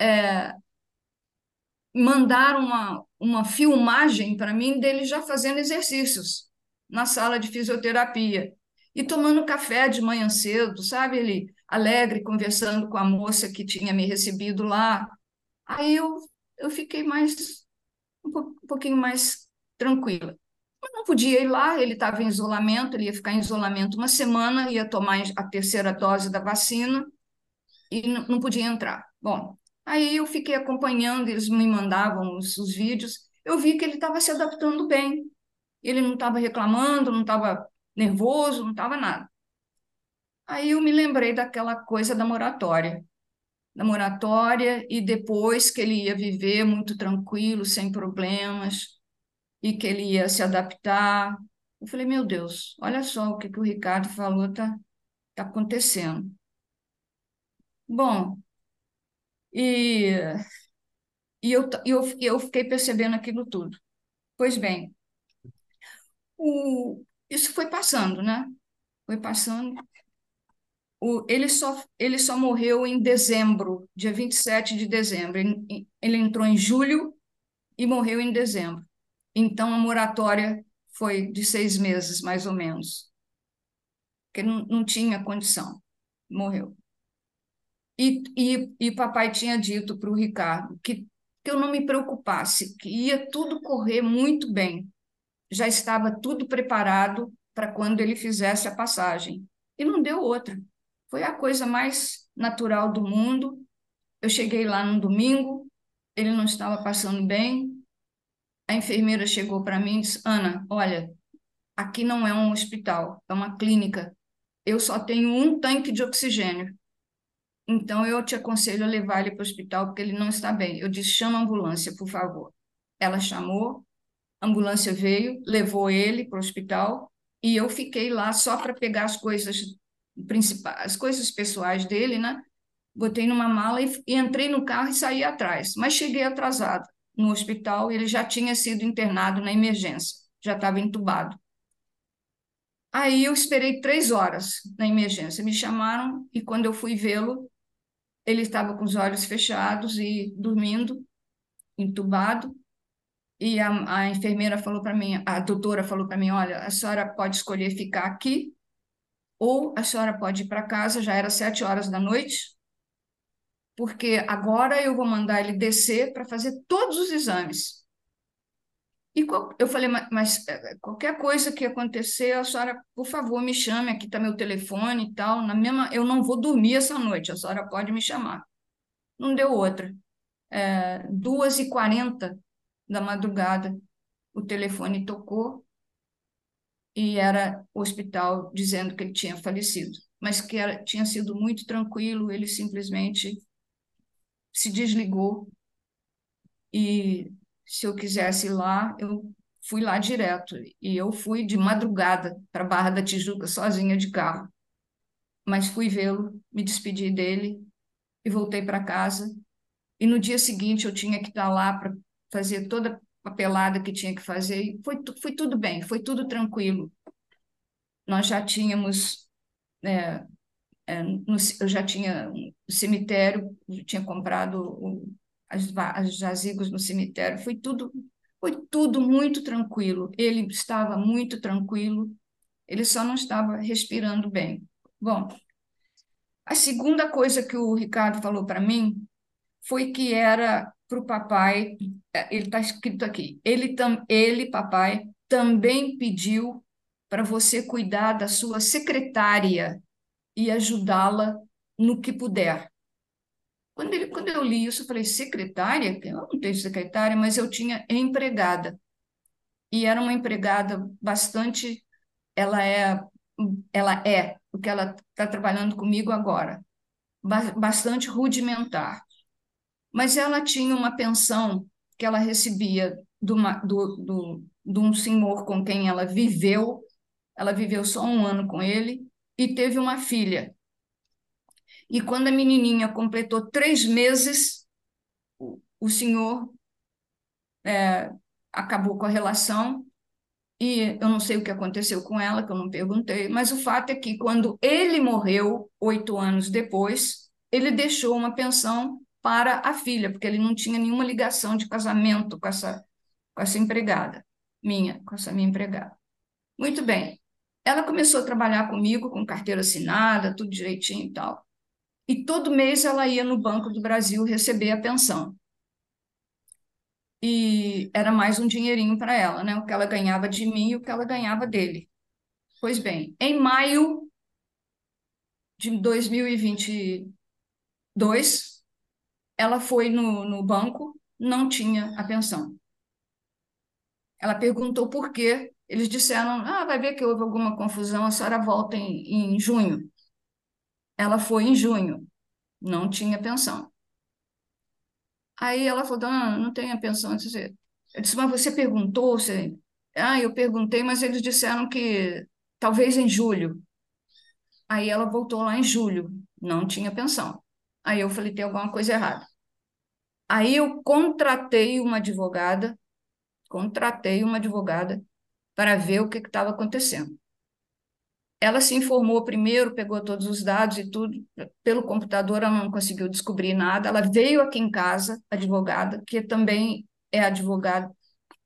É, mandaram uma, uma filmagem para mim dele já fazendo exercícios na sala de fisioterapia e tomando café de manhã cedo, sabe? Ele alegre, conversando com a moça que tinha me recebido lá. Aí eu, eu fiquei mais um, pouquinho mais tranquila. Eu não podia ir lá, ele estava em isolamento, ele ia ficar em isolamento uma semana, ia tomar a terceira dose da vacina e não podia entrar. Bom, Aí eu fiquei acompanhando, eles me mandavam os, os vídeos, eu vi que ele estava se adaptando bem. Ele não estava reclamando, não estava nervoso, não estava nada. Aí eu me lembrei daquela coisa da moratória. Da moratória, e depois que ele ia viver muito tranquilo, sem problemas, e que ele ia se adaptar. Eu falei, meu Deus, olha só o que, que o Ricardo falou, está tá acontecendo. Bom, e, e eu, eu, eu fiquei percebendo aquilo tudo. Pois bem, o, isso foi passando, né? Foi passando. O, ele, só, ele só morreu em dezembro, dia 27 de dezembro. Ele, ele entrou em julho e morreu em dezembro. Então, a moratória foi de seis meses, mais ou menos. Porque não, não tinha condição. Morreu. E, e, e papai tinha dito para o Ricardo que, que eu não me preocupasse, que ia tudo correr muito bem. Já estava tudo preparado para quando ele fizesse a passagem. E não deu outra. Foi a coisa mais natural do mundo. Eu cheguei lá no domingo, ele não estava passando bem. A enfermeira chegou para mim e disse: Ana, olha, aqui não é um hospital, é uma clínica. Eu só tenho um tanque de oxigênio. Então, eu te aconselho a levar ele para o hospital, porque ele não está bem. Eu disse: chama a ambulância, por favor. Ela chamou, a ambulância veio, levou ele para o hospital, e eu fiquei lá só para pegar as coisas principais, as coisas pessoais dele, né? Botei numa mala e, e entrei no carro e saí atrás. Mas cheguei atrasada no hospital, ele já tinha sido internado na emergência, já estava entubado. Aí eu esperei três horas na emergência. Me chamaram e quando eu fui vê-lo, ele estava com os olhos fechados e dormindo, entubado. E a, a enfermeira falou para mim, a doutora falou para mim: olha, a senhora pode escolher ficar aqui ou a senhora pode ir para casa. Já era sete horas da noite, porque agora eu vou mandar ele descer para fazer todos os exames. E eu falei, mas eh, qualquer coisa que acontecer, a senhora, por favor, me chame, aqui está meu telefone e tal. Na mesma, eu não vou dormir essa noite, a senhora pode me chamar. Não deu outra. É, 2h40 da madrugada, o telefone tocou e era o hospital dizendo que ele tinha falecido, mas que era, tinha sido muito tranquilo, ele simplesmente se desligou e se eu quisesse ir lá, eu fui lá direto. E eu fui de madrugada para Barra da Tijuca, sozinha de carro. Mas fui vê-lo, me despedi dele e voltei para casa. E no dia seguinte eu tinha que estar lá para fazer toda a papelada que tinha que fazer. E foi, foi tudo bem, foi tudo tranquilo. Nós já tínhamos. É, é, eu já tinha um cemitério, tinha comprado o, as, as jazigos no cemitério, foi tudo, foi tudo muito tranquilo. Ele estava muito tranquilo, ele só não estava respirando bem. Bom, a segunda coisa que o Ricardo falou para mim foi que era para o papai, é, ele está escrito aqui, ele, tam, ele, papai, também pediu para você cuidar da sua secretária e ajudá-la no que puder. Quando, ele, quando eu li isso, eu falei, secretária? Eu não tenho secretária, mas eu tinha empregada. E era uma empregada bastante. Ela é, ela é, porque ela está trabalhando comigo agora, bastante rudimentar. Mas ela tinha uma pensão que ela recebia do, do, do, de um senhor com quem ela viveu. Ela viveu só um ano com ele e teve uma filha. E quando a menininha completou três meses, o senhor é, acabou com a relação e eu não sei o que aconteceu com ela, que eu não perguntei, mas o fato é que quando ele morreu, oito anos depois, ele deixou uma pensão para a filha, porque ele não tinha nenhuma ligação de casamento com essa, com essa empregada, minha, com essa minha empregada. Muito bem. Ela começou a trabalhar comigo com carteira assinada, tudo direitinho e tal e todo mês ela ia no Banco do Brasil receber a pensão. E era mais um dinheirinho para ela, né? O que ela ganhava de mim e o que ela ganhava dele. Pois bem, em maio de 2022, ela foi no, no banco, não tinha a pensão. Ela perguntou por quê. Eles disseram: ah, vai ver que houve alguma confusão, a senhora volta em, em junho. Ela foi em junho, não tinha pensão. Aí ela falou, ah, não tem a pensão. Eu disse, eu disse, mas você perguntou? Você... Ah, eu perguntei, mas eles disseram que talvez em julho. Aí ela voltou lá em julho, não tinha pensão. Aí eu falei, tem alguma coisa errada. Aí eu contratei uma advogada, contratei uma advogada para ver o que estava acontecendo. Ela se informou primeiro, pegou todos os dados e tudo, pelo computador ela não conseguiu descobrir nada. Ela veio aqui em casa, advogada, que também é advogada,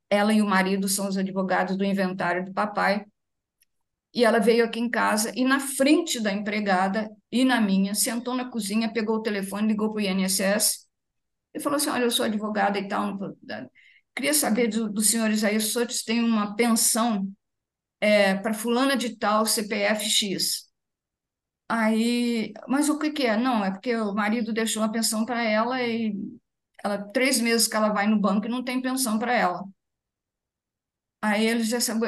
ela e o marido são os advogados do inventário do papai. E ela veio aqui em casa e na frente da empregada e na minha, sentou na cozinha, pegou o telefone, ligou para o INSS e falou assim: Olha, eu sou advogada e tal. Queria saber dos do aí, os senhores têm uma pensão é, para fulana de tal CPF X. Aí, mas o que que é? Não, é porque o marido deixou a pensão para ela e ela três meses que ela vai no banco e não tem pensão para ela. Aí eles disseram,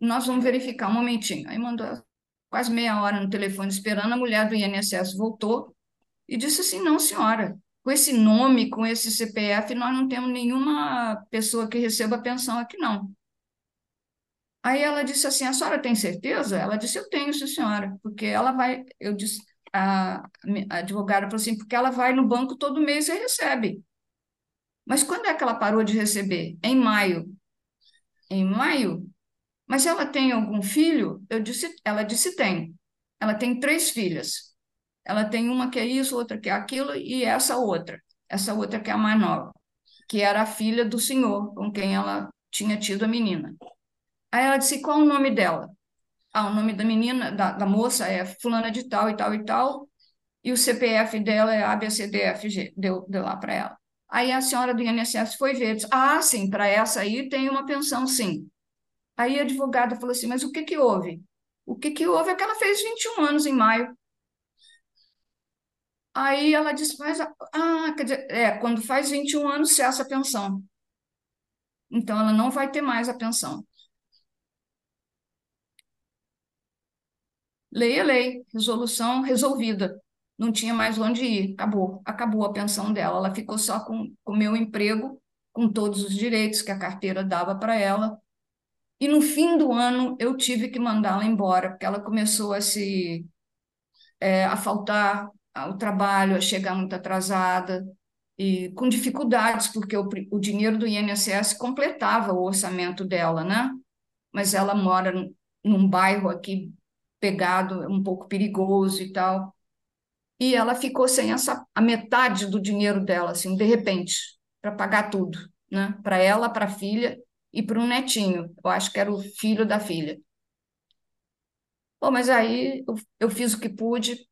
nós vamos verificar um momentinho. Aí mandou quase meia hora no telefone esperando, a mulher do INSS voltou e disse assim, não, senhora, com esse nome, com esse CPF, nós não temos nenhuma pessoa que receba pensão aqui, não. Aí ela disse assim: a senhora tem certeza? Ela disse: eu tenho, sim, senhora, porque ela vai. Eu disse, a, a advogada falou assim: porque ela vai no banco todo mês e recebe. Mas quando é que ela parou de receber? Em maio. Em maio? Mas ela tem algum filho? Eu disse, ela disse tem. Ela tem três filhas. Ela tem uma que é isso, outra que é aquilo e essa outra. Essa outra que é a mais nova, que era a filha do senhor com quem ela tinha tido a menina. Aí ela disse: qual o nome dela? Ah, o nome da menina, da, da moça é fulana de tal e tal e tal, e o CPF dela é ABCDFG, deu, deu lá para ela. Aí a senhora do INSS foi ver, disse, ah, sim, para essa aí tem uma pensão, sim. Aí a advogada falou assim, mas o que que houve? O que que houve é que ela fez 21 anos em maio. Aí ela disse, mas, ah, quer dizer, é, quando faz 21 anos cessa a pensão. Então, ela não vai ter mais a pensão. Lei é lei, resolução resolvida. Não tinha mais onde ir, acabou, acabou a pensão dela. Ela ficou só com o meu emprego, com todos os direitos que a carteira dava para ela. E no fim do ano eu tive que mandá-la embora, porque ela começou a se é, a faltar ao trabalho, a chegar muito atrasada e com dificuldades, porque o, o dinheiro do INSS completava o orçamento dela, né? Mas ela mora num bairro aqui pegado, um pouco perigoso e tal. E ela ficou sem essa a metade do dinheiro dela, assim, de repente, para pagar tudo, né? Para ela, para a filha e para um netinho. Eu acho que era o filho da filha. Bom, mas aí eu, eu fiz o que pude,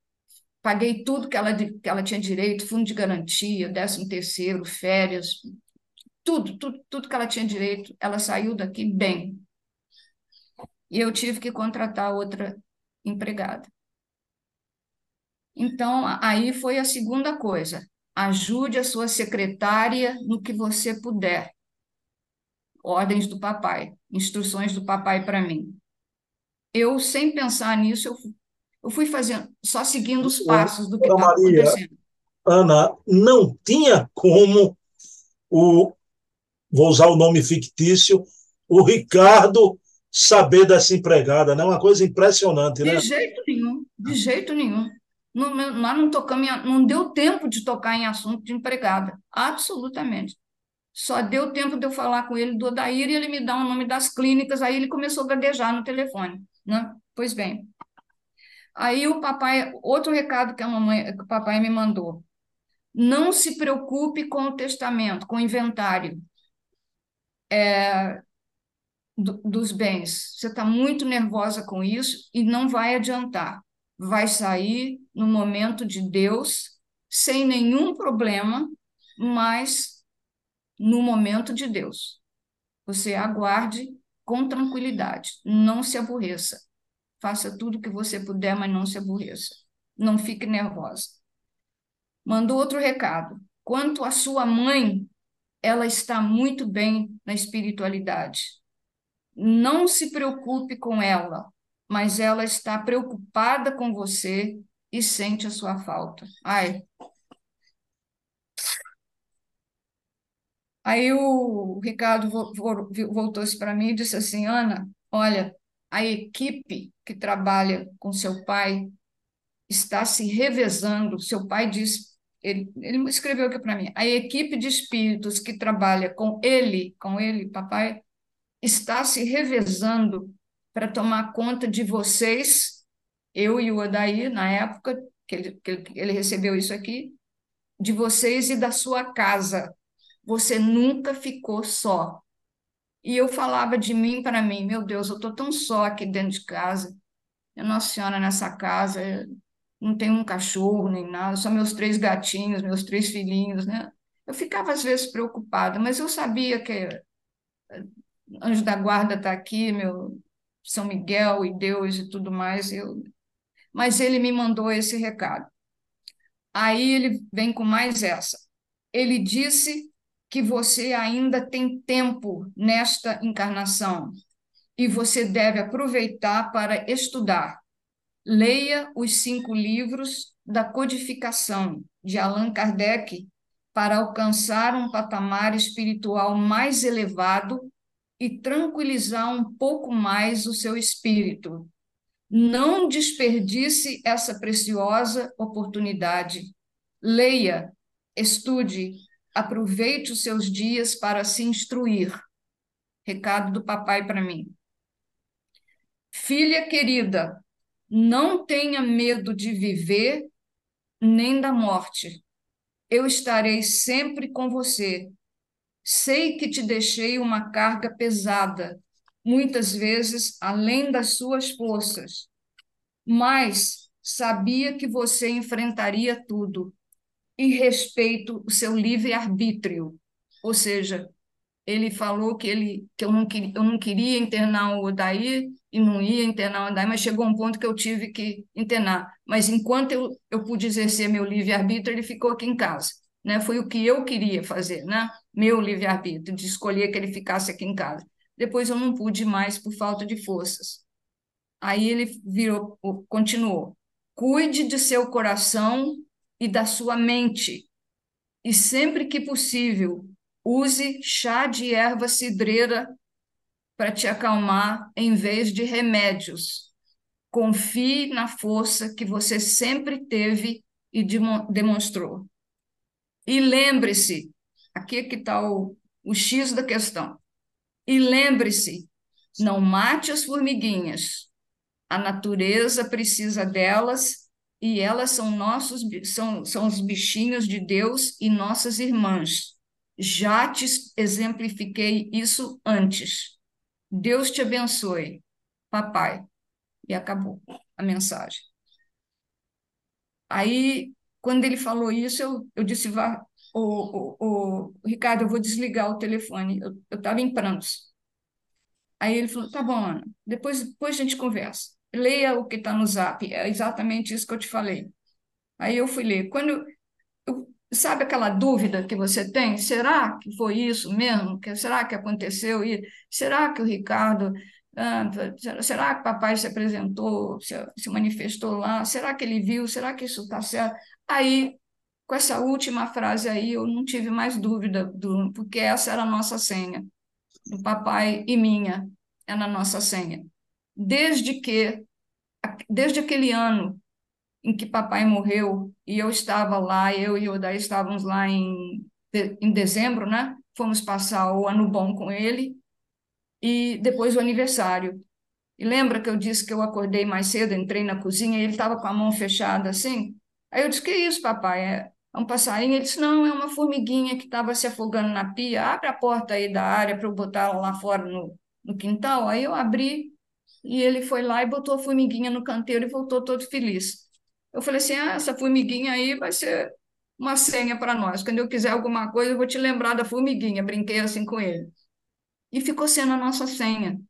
paguei tudo que ela, que ela tinha direito, fundo de garantia, décimo terceiro, férias, tudo, tudo, tudo que ela tinha direito. Ela saiu daqui bem. E eu tive que contratar outra empregada. Então, aí foi a segunda coisa. Ajude a sua secretária no que você puder. Ordens do papai, instruções do papai para mim. Eu, sem pensar nisso, eu eu fui fazendo, só seguindo os passos do que estava acontecendo. Ana, não tinha como o, vou usar o nome fictício, o Ricardo saber dessa empregada, né? Uma coisa impressionante, né? De jeito nenhum, de jeito nenhum. Não, nós não tocamos, não deu tempo de tocar em assunto de empregada, absolutamente. Só deu tempo de eu falar com ele do Odair e ele me dá o nome das clínicas, aí ele começou a gaguejar no telefone, né? Pois bem, Aí o papai, outro recado que a mamãe, que o papai me mandou. Não se preocupe com o testamento, com o inventário é, do, dos bens. Você está muito nervosa com isso e não vai adiantar. Vai sair no momento de Deus, sem nenhum problema, mas no momento de Deus. Você aguarde com tranquilidade, não se aborreça. Faça tudo o que você puder, mas não se aborreça. Não fique nervosa. Mandou outro recado. Quanto à sua mãe, ela está muito bem na espiritualidade. Não se preocupe com ela, mas ela está preocupada com você e sente a sua falta. Ai. Aí o Ricardo voltou-se para mim e disse assim: Ana, olha, a equipe que trabalha com seu pai está se revezando. Seu pai diz, ele, ele escreveu aqui para mim, a equipe de espíritos que trabalha com ele, com ele, papai, está se revezando para tomar conta de vocês, eu e o Odaí, na época que ele, que ele recebeu isso aqui, de vocês e da sua casa. Você nunca ficou só. E eu falava de mim para mim, meu Deus, eu estou tão só aqui dentro de casa. Nossa Senhora, nessa casa, não tem um cachorro nem nada, só meus três gatinhos, meus três filhinhos, né? Eu ficava às vezes preocupada, mas eu sabia que eh, anjo da guarda está aqui, meu São Miguel e Deus e tudo mais. Eu... Mas ele me mandou esse recado. Aí ele vem com mais essa. Ele disse que você ainda tem tempo nesta encarnação e você deve aproveitar para estudar. Leia os cinco livros da codificação de Allan Kardec para alcançar um patamar espiritual mais elevado e tranquilizar um pouco mais o seu espírito. Não desperdice essa preciosa oportunidade. Leia, estude, aproveite os seus dias para se instruir. Recado do papai para mim. Filha querida, não tenha medo de viver nem da morte. Eu estarei sempre com você. Sei que te deixei uma carga pesada, muitas vezes além das suas forças, mas sabia que você enfrentaria tudo e respeito o seu livre-arbítrio. Ou seja, ele falou que, ele, que eu, não queria, eu não queria internar o Odair e não ia internar o Odair, mas chegou um ponto que eu tive que internar. Mas enquanto eu, eu pude exercer meu livre-arbítrio, ele ficou aqui em casa. né? Foi o que eu queria fazer, né? Meu livre-arbítrio, de escolher que ele ficasse aqui em casa. Depois eu não pude mais por falta de forças. Aí ele virou, continuou. Cuide de seu coração e da sua mente. E sempre que possível, use chá de erva cidreira para te acalmar em vez de remédios. Confie na força que você sempre teve e demonstrou. E lembre-se, aqui é que está o, o X da questão. E lembre-se, não mate as formiguinhas. A natureza precisa delas e elas são nossos são, são os bichinhos de Deus e nossas irmãs. Já te exemplifiquei isso antes. Deus te abençoe, papai. E acabou a mensagem. Aí quando ele falou isso, eu, eu disse, vá, o, o, o, Ricardo, eu vou desligar o telefone. Eu estava em prantos. Aí ele falou, tá bom, Ana, depois, depois a gente conversa. Leia o que está no zap, é exatamente isso que eu te falei. Aí eu fui ler. Quando eu, sabe aquela dúvida que você tem? Será que foi isso mesmo? Será que aconteceu? E será que o Ricardo ah, será que papai se apresentou, se, se manifestou lá? Será que ele viu? Será que isso está certo? Aí, com essa última frase aí, eu não tive mais dúvida, do, porque essa era a nossa senha, do papai e minha, era a nossa senha. Desde que, desde aquele ano em que papai morreu, e eu estava lá, eu e o Odaí estávamos lá em, em dezembro, né? Fomos passar o ano bom com ele, e depois o aniversário. E lembra que eu disse que eu acordei mais cedo, entrei na cozinha e ele estava com a mão fechada assim? Aí eu disse: Que isso, papai? É um passarinho? Ele disse: Não, é uma formiguinha que estava se afogando na pia. Abre a porta aí da área para eu botar ela lá fora no, no quintal. Aí eu abri e ele foi lá e botou a formiguinha no canteiro e voltou todo feliz. Eu falei assim: ah, essa formiguinha aí vai ser uma senha para nós. Quando eu quiser alguma coisa, eu vou te lembrar da formiguinha. Brinquei assim com ele e ficou sendo a nossa senha.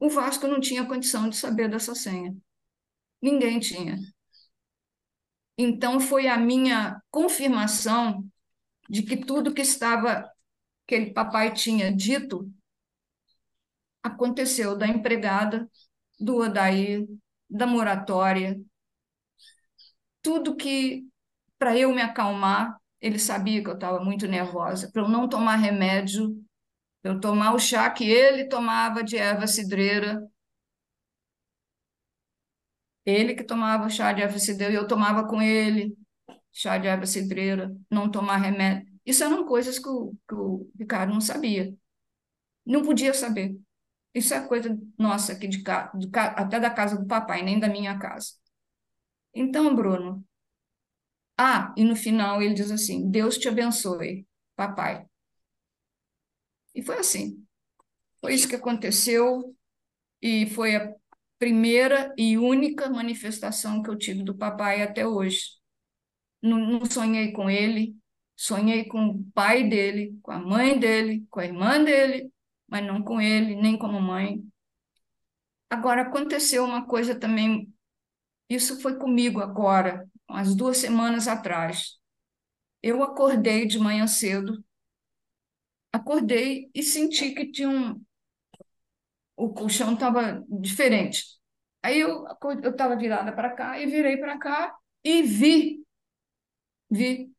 O Vasco não tinha condição de saber dessa senha. Ninguém tinha. Então foi a minha confirmação de que tudo que estava que ele papai tinha dito aconteceu da empregada, do Odair, da moratória, tudo que para eu me acalmar, ele sabia que eu estava muito nervosa, para eu não tomar remédio eu tomar o chá que ele tomava de erva cidreira. Ele que tomava chá de erva cidreira e eu tomava com ele chá de erva cidreira, não tomar remédio. Isso eram coisas que o, que o Ricardo não sabia. Não podia saber. Isso é coisa nossa aqui de até da casa do papai, nem da minha casa. Então, Bruno. Ah, e no final ele diz assim: Deus te abençoe, papai. E foi assim. Foi isso que aconteceu e foi a primeira e única manifestação que eu tive do papai até hoje. Não, não sonhei com ele, sonhei com o pai dele, com a mãe dele, com a irmã dele, mas não com ele, nem como mãe. Agora, aconteceu uma coisa também, isso foi comigo agora, umas duas semanas atrás. Eu acordei de manhã cedo acordei e senti que tinha um. O colchão estava diferente. Aí eu estava virada para cá e virei para cá e vi, vi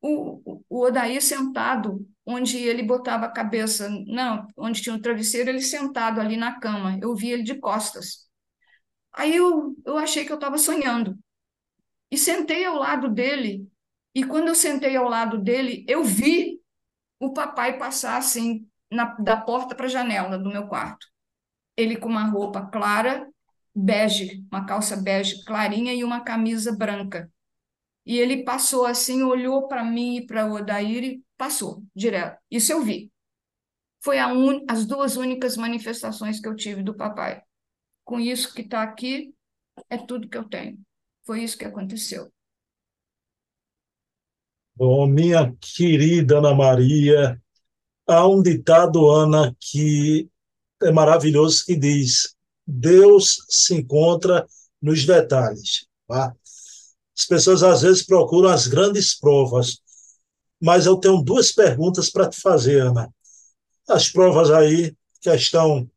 o, o Odair sentado, onde ele botava a cabeça, não, onde tinha um travesseiro, ele sentado ali na cama. Eu vi ele de costas. Aí eu, eu achei que eu estava sonhando. E sentei ao lado dele. E quando eu sentei ao lado dele, eu vi o papai passar assim na, da porta para a janela do meu quarto. Ele com uma roupa clara, bege, uma calça bege clarinha e uma camisa branca. E ele passou assim, olhou para mim e para o Odair e passou direto. Isso eu vi. Foi un... as duas únicas manifestações que eu tive do papai. Com isso que está aqui, é tudo que eu tenho. Foi isso que aconteceu. Bom, minha querida Ana Maria, há um ditado, Ana, que é maravilhoso, que diz: Deus se encontra nos detalhes. Tá? As pessoas às vezes procuram as grandes provas, mas eu tenho duas perguntas para te fazer, Ana. As provas aí, questão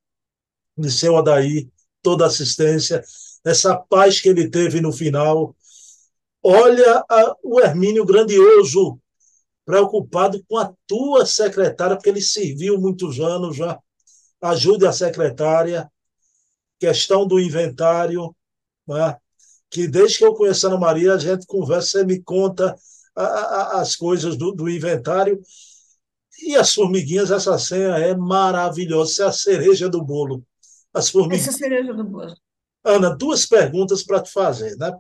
de seu Adair, toda assistência, essa paz que ele teve no final. Olha a, o Hermínio grandioso, preocupado com a tua secretária, porque ele serviu muitos anos já. Ajude a secretária. Questão do inventário, né? Que desde que eu conheço a Ana Maria, a gente conversa, você me conta a, a, as coisas do, do inventário. E as formiguinhas, essa senha é maravilhosa, é a cereja do bolo. As formiguinhas. Essa cereja do bolo. Ana, duas perguntas para te fazer. Né?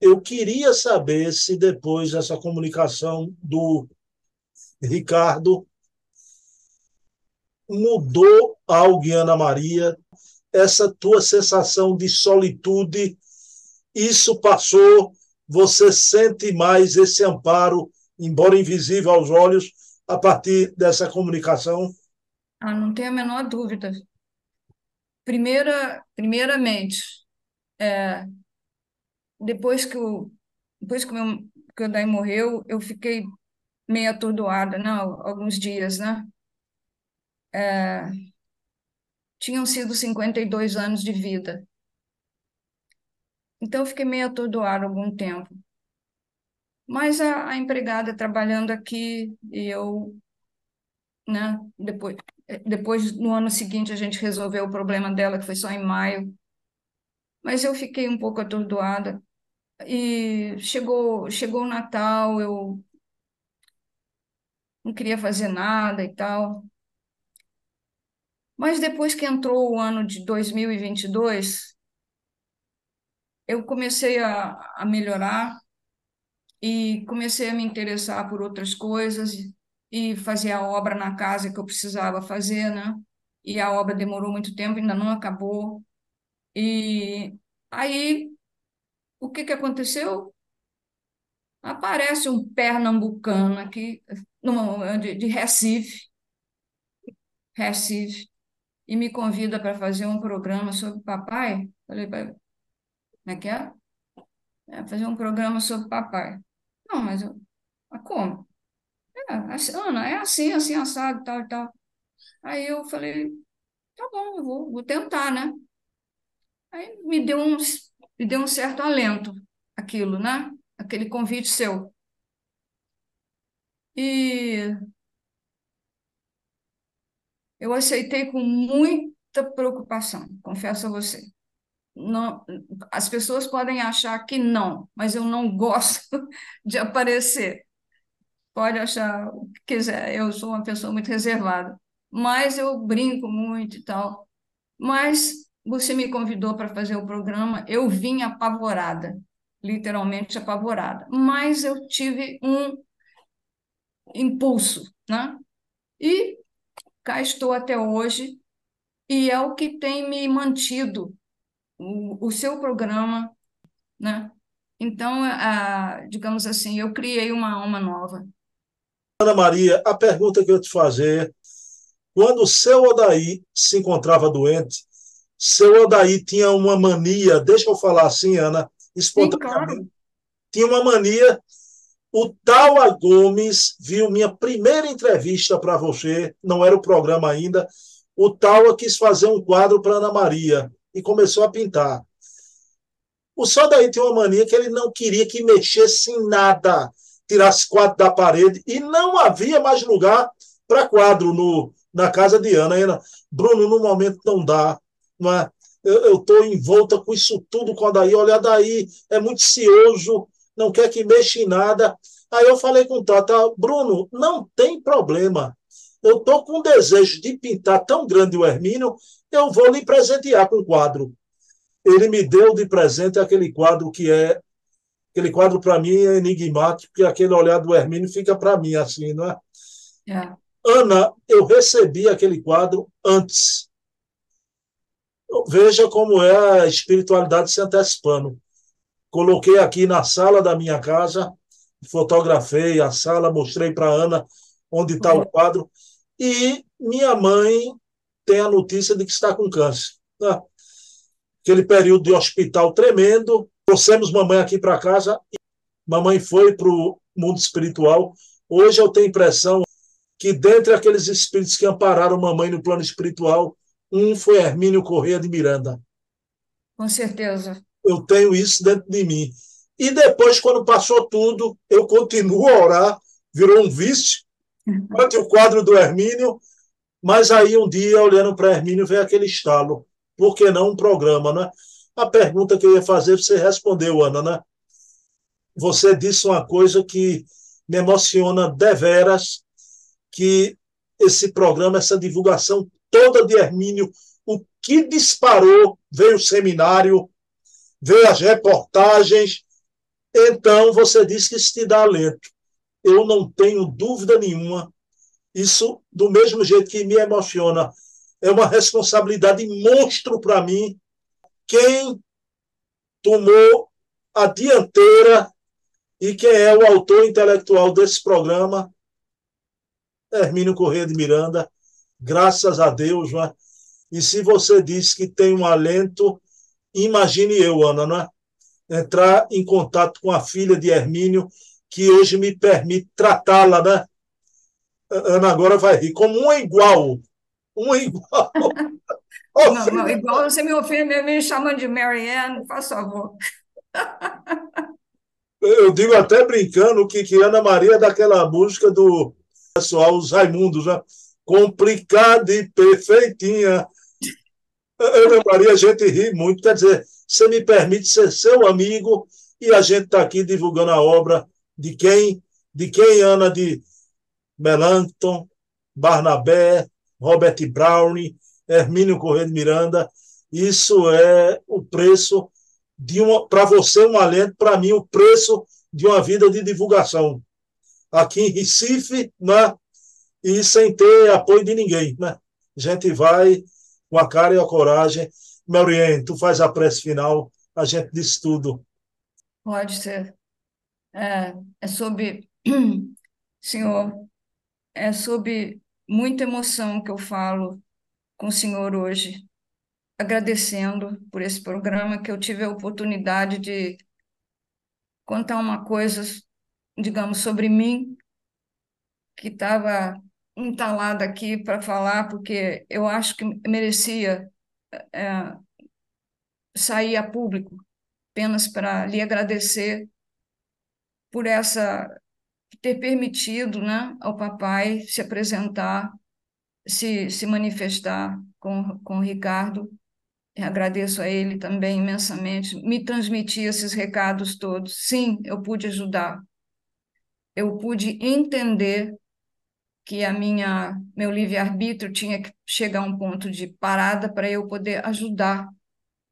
Eu queria saber se depois dessa comunicação do Ricardo mudou algo em Ana Maria, essa tua sensação de solitude, isso passou, você sente mais esse amparo, embora invisível aos olhos, a partir dessa comunicação? Ah, não tenho a menor dúvida. Primeira, primeiramente, é, depois que o depois que meu que o Dai morreu, eu fiquei meio atordoada, não, alguns dias, né? É, tinham sido 52 anos de vida. Então, eu fiquei meio atordoada algum tempo. Mas a, a empregada trabalhando aqui, e eu, né, depois, depois, no ano seguinte, a gente resolveu o problema dela, que foi só em maio. Mas eu fiquei um pouco atordoada. E chegou, chegou o Natal, eu não queria fazer nada e tal. Mas depois que entrou o ano de 2022, eu comecei a, a melhorar e comecei a me interessar por outras coisas e fazer a obra na casa que eu precisava fazer, né? E a obra demorou muito tempo, ainda não acabou. E aí, o que que aconteceu? Aparece um pernambucano aqui, de, de Recife, Recife, e me convida para fazer um programa sobre papai. Falei, como é que é? é? Fazer um programa sobre papai. Não, mas, eu, mas como? É, assim, Ana, é assim, assim, assado, tal e tal. Aí eu falei, tá bom, eu vou, vou tentar, né? Aí me deu um, me deu um certo alento aquilo, né? Aquele convite seu. E eu aceitei com muita preocupação, confesso a você. Não, as pessoas podem achar que não, mas eu não gosto de aparecer. Pode achar o que quiser, eu sou uma pessoa muito reservada, mas eu brinco muito e tal. Mas você me convidou para fazer o programa, eu vim apavorada, literalmente apavorada, mas eu tive um impulso, né? E cá estou até hoje, e é o que tem me mantido, o, o seu programa, né? Então, a, digamos assim, eu criei uma alma nova. Ana Maria, a pergunta que eu te fazer, quando o seu Odaí se encontrava doente, seu Odaí tinha uma mania, deixa eu falar assim, Ana, espontaneamente, Sim, claro. tinha uma mania o Taua Gomes viu minha primeira entrevista para você, não era o programa ainda. O Taua quis fazer um quadro para Ana Maria e começou a pintar. O só daí tem uma mania que ele não queria que mexesse em nada, tirasse quadro da parede, e não havia mais lugar para quadro no, na casa de Ana. Ana. Bruno, no momento não dá. Não é? Eu estou envolta com isso tudo com a Daí. Olha, a Daí é muito cioso, não quer que mexa em nada. Aí eu falei com o Tata, Bruno, não tem problema. Eu estou com um desejo de pintar tão grande o Hermínio, eu vou lhe presentear com um quadro. Ele me deu de presente aquele quadro que é. Aquele quadro, para mim, é enigmático, porque aquele olhar do Hermínio fica para mim assim, não é? é? Ana, eu recebi aquele quadro antes. Veja como é a espiritualidade se antecipando. Coloquei aqui na sala da minha casa, fotografei a sala, mostrei para Ana onde está o quadro, e minha mãe tem a notícia de que está com câncer. Né? Aquele período de hospital tremendo, trouxemos mamãe aqui para casa, mamãe foi para o mundo espiritual, Hoje eu tenho a impressão que dentre aqueles espíritos que ampararam mamãe no plano espiritual, um foi Hermínio Correia de Miranda. Com certeza. Eu tenho isso dentro de mim. E depois, quando passou tudo, eu continuo a orar, virou um vício, ante o quadro do Hermínio, mas aí um dia, olhando para Hermínio, veio aquele estalo. Por que não um programa, né? A pergunta que eu ia fazer, você respondeu, Ana, né? Você disse uma coisa que me emociona deveras, que esse programa, essa divulgação toda de Hermínio, o que disparou, veio o seminário, veio as reportagens, então você disse que isso te dá alento. Eu não tenho dúvida nenhuma, isso do mesmo jeito que me emociona, é uma responsabilidade monstro para mim. Quem tomou a dianteira e quem é o autor intelectual desse programa, Hermínio Corrêa de Miranda, graças a Deus, não é? E se você diz que tem um alento, imagine eu, Ana, não é? entrar em contato com a filha de Hermínio, que hoje me permite tratá-la, né? Ana agora vai rir, como um igual. Um igual. não, não, igual você me ofende, me chama de Marianne, faz favor. Eu digo até brincando que, que Ana Maria é daquela música do pessoal, os Raimundos, né? complicada e perfeitinha. Ana Maria, a gente ri muito, quer dizer, você me permite ser seu amigo e a gente está aqui divulgando a obra de quem? De quem, Ana? De Melanchthon, Barnabé, Robert Browning, Hermínio Correia de Miranda. Isso é o preço de uma para você um alento, para mim o preço de uma vida de divulgação. Aqui em Recife, né? E sem ter apoio de ninguém, né? A gente vai com a cara e a coragem Maurien, tu faz a prece final, a gente diz tudo. Pode ser. É, é sobre, Senhor, é sobre muita emoção que eu falo com o Senhor hoje, agradecendo por esse programa que eu tive a oportunidade de contar uma coisa, digamos, sobre mim, que estava entalada aqui para falar, porque eu acho que merecia é, sair a público, apenas para lhe agradecer por essa ter permitido, né, ao papai se apresentar, se, se manifestar com, com o Ricardo. Eu agradeço a ele também imensamente, me transmitir esses recados todos. Sim, eu pude ajudar. Eu pude entender que a minha meu livre-arbítrio tinha que chegar a um ponto de parada para eu poder ajudar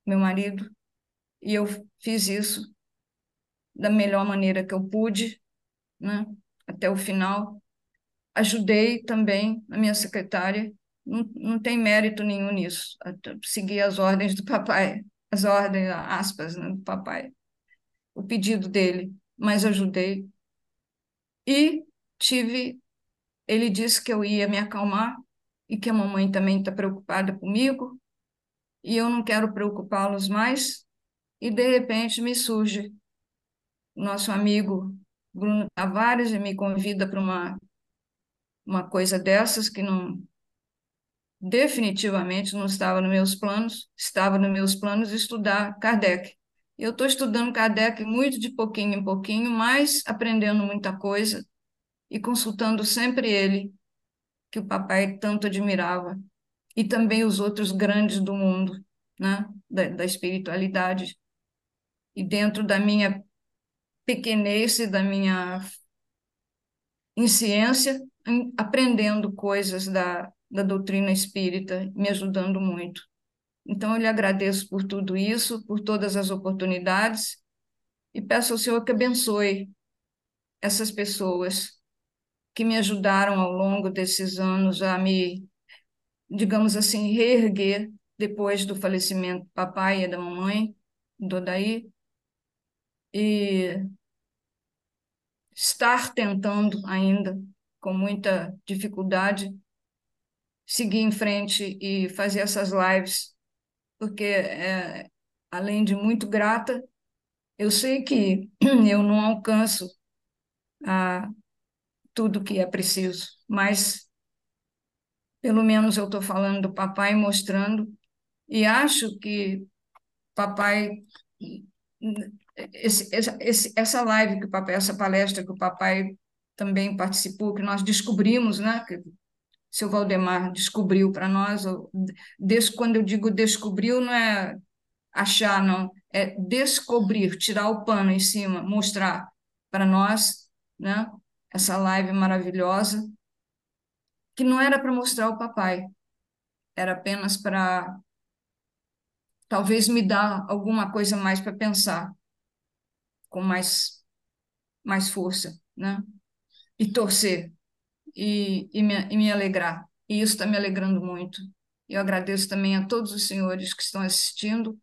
meu marido, e eu fiz isso da melhor maneira que eu pude, né? até o final. Ajudei também a minha secretária, não, não tem mérito nenhum nisso, seguir as ordens do papai, as ordens, aspas, né, do papai, o pedido dele, mas ajudei. E tive ele disse que eu ia me acalmar e que a mamãe também está preocupada comigo e eu não quero preocupá-los mais. E de repente me surge nosso amigo Bruno Tavares me convida para uma uma coisa dessas que não definitivamente não estava nos meus planos, estava nos meus planos estudar Kardec. Eu estou estudando Kardec muito de pouquinho em pouquinho, mas aprendendo muita coisa e consultando sempre ele, que o papai tanto admirava, e também os outros grandes do mundo, né, da, da espiritualidade. E dentro da minha pequenez e da minha insciência, aprendendo coisas da, da doutrina espírita, me ajudando muito. Então, eu lhe agradeço por tudo isso, por todas as oportunidades, e peço ao Senhor que abençoe essas pessoas que me ajudaram ao longo desses anos a me, digamos assim, reerguer depois do falecimento do papai e da mamãe, do Odaí, e estar tentando ainda, com muita dificuldade, seguir em frente e fazer essas lives, porque, é, além de muito grata, eu sei que eu não alcanço a tudo que é preciso, mas pelo menos eu estou falando do papai, mostrando, e acho que papai, esse, esse, essa live que o papai, essa palestra que o papai também participou, que nós descobrimos, né, que seu Valdemar descobriu para nós, desde quando eu digo descobriu, não é achar, não, é descobrir, tirar o pano em cima, mostrar para nós, né, essa live maravilhosa, que não era para mostrar o papai, era apenas para talvez me dar alguma coisa mais para pensar, com mais, mais força, né? E torcer, e, e, me, e me alegrar. E isso está me alegrando muito. Eu agradeço também a todos os senhores que estão assistindo,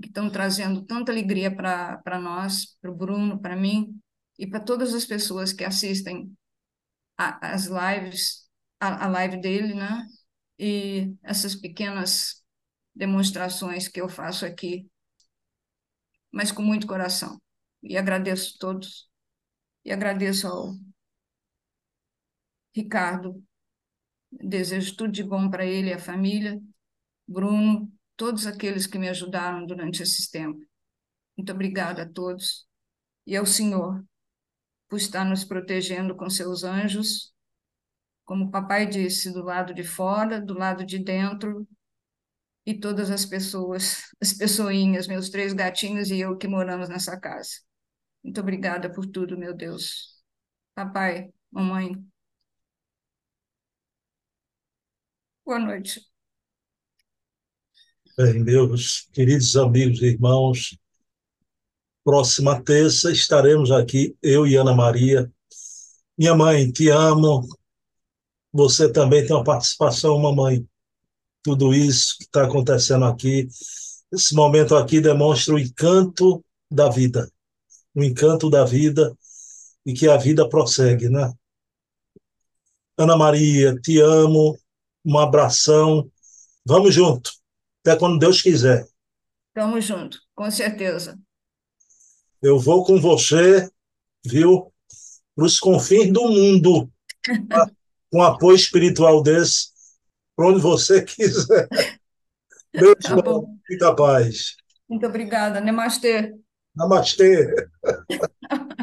que estão trazendo tanta alegria para nós, para o Bruno, para mim, e para todas as pessoas que assistem as lives a, a live dele, né? E essas pequenas demonstrações que eu faço aqui, mas com muito coração. E agradeço a todos. E agradeço ao Ricardo. Desejo tudo de bom para ele e a família. Bruno, todos aqueles que me ajudaram durante esse tempo. Muito obrigada a todos. E ao Senhor por estar nos protegendo com seus anjos como o papai disse, do lado de fora, do lado de dentro, e todas as pessoas, as pessoinhas, meus três gatinhos e eu que moramos nessa casa. Muito obrigada por tudo, meu Deus. Papai, mamãe. Boa noite. Bem, meus queridos amigos e irmãos, próxima terça estaremos aqui, eu e Ana Maria. Minha mãe, te amo, você também tem uma participação, mamãe. Tudo isso que está acontecendo aqui, esse momento aqui demonstra o encanto da vida, o encanto da vida e que a vida prossegue, né? Ana Maria, te amo, um abração, vamos junto, até quando Deus quiser. Tamo junto, com certeza. Eu vou com você, viu, para os confins do mundo. um apoio espiritual desse, para onde você quiser. Beijo, tá bom. fica paz. Muito obrigada. Namastê. Namastê.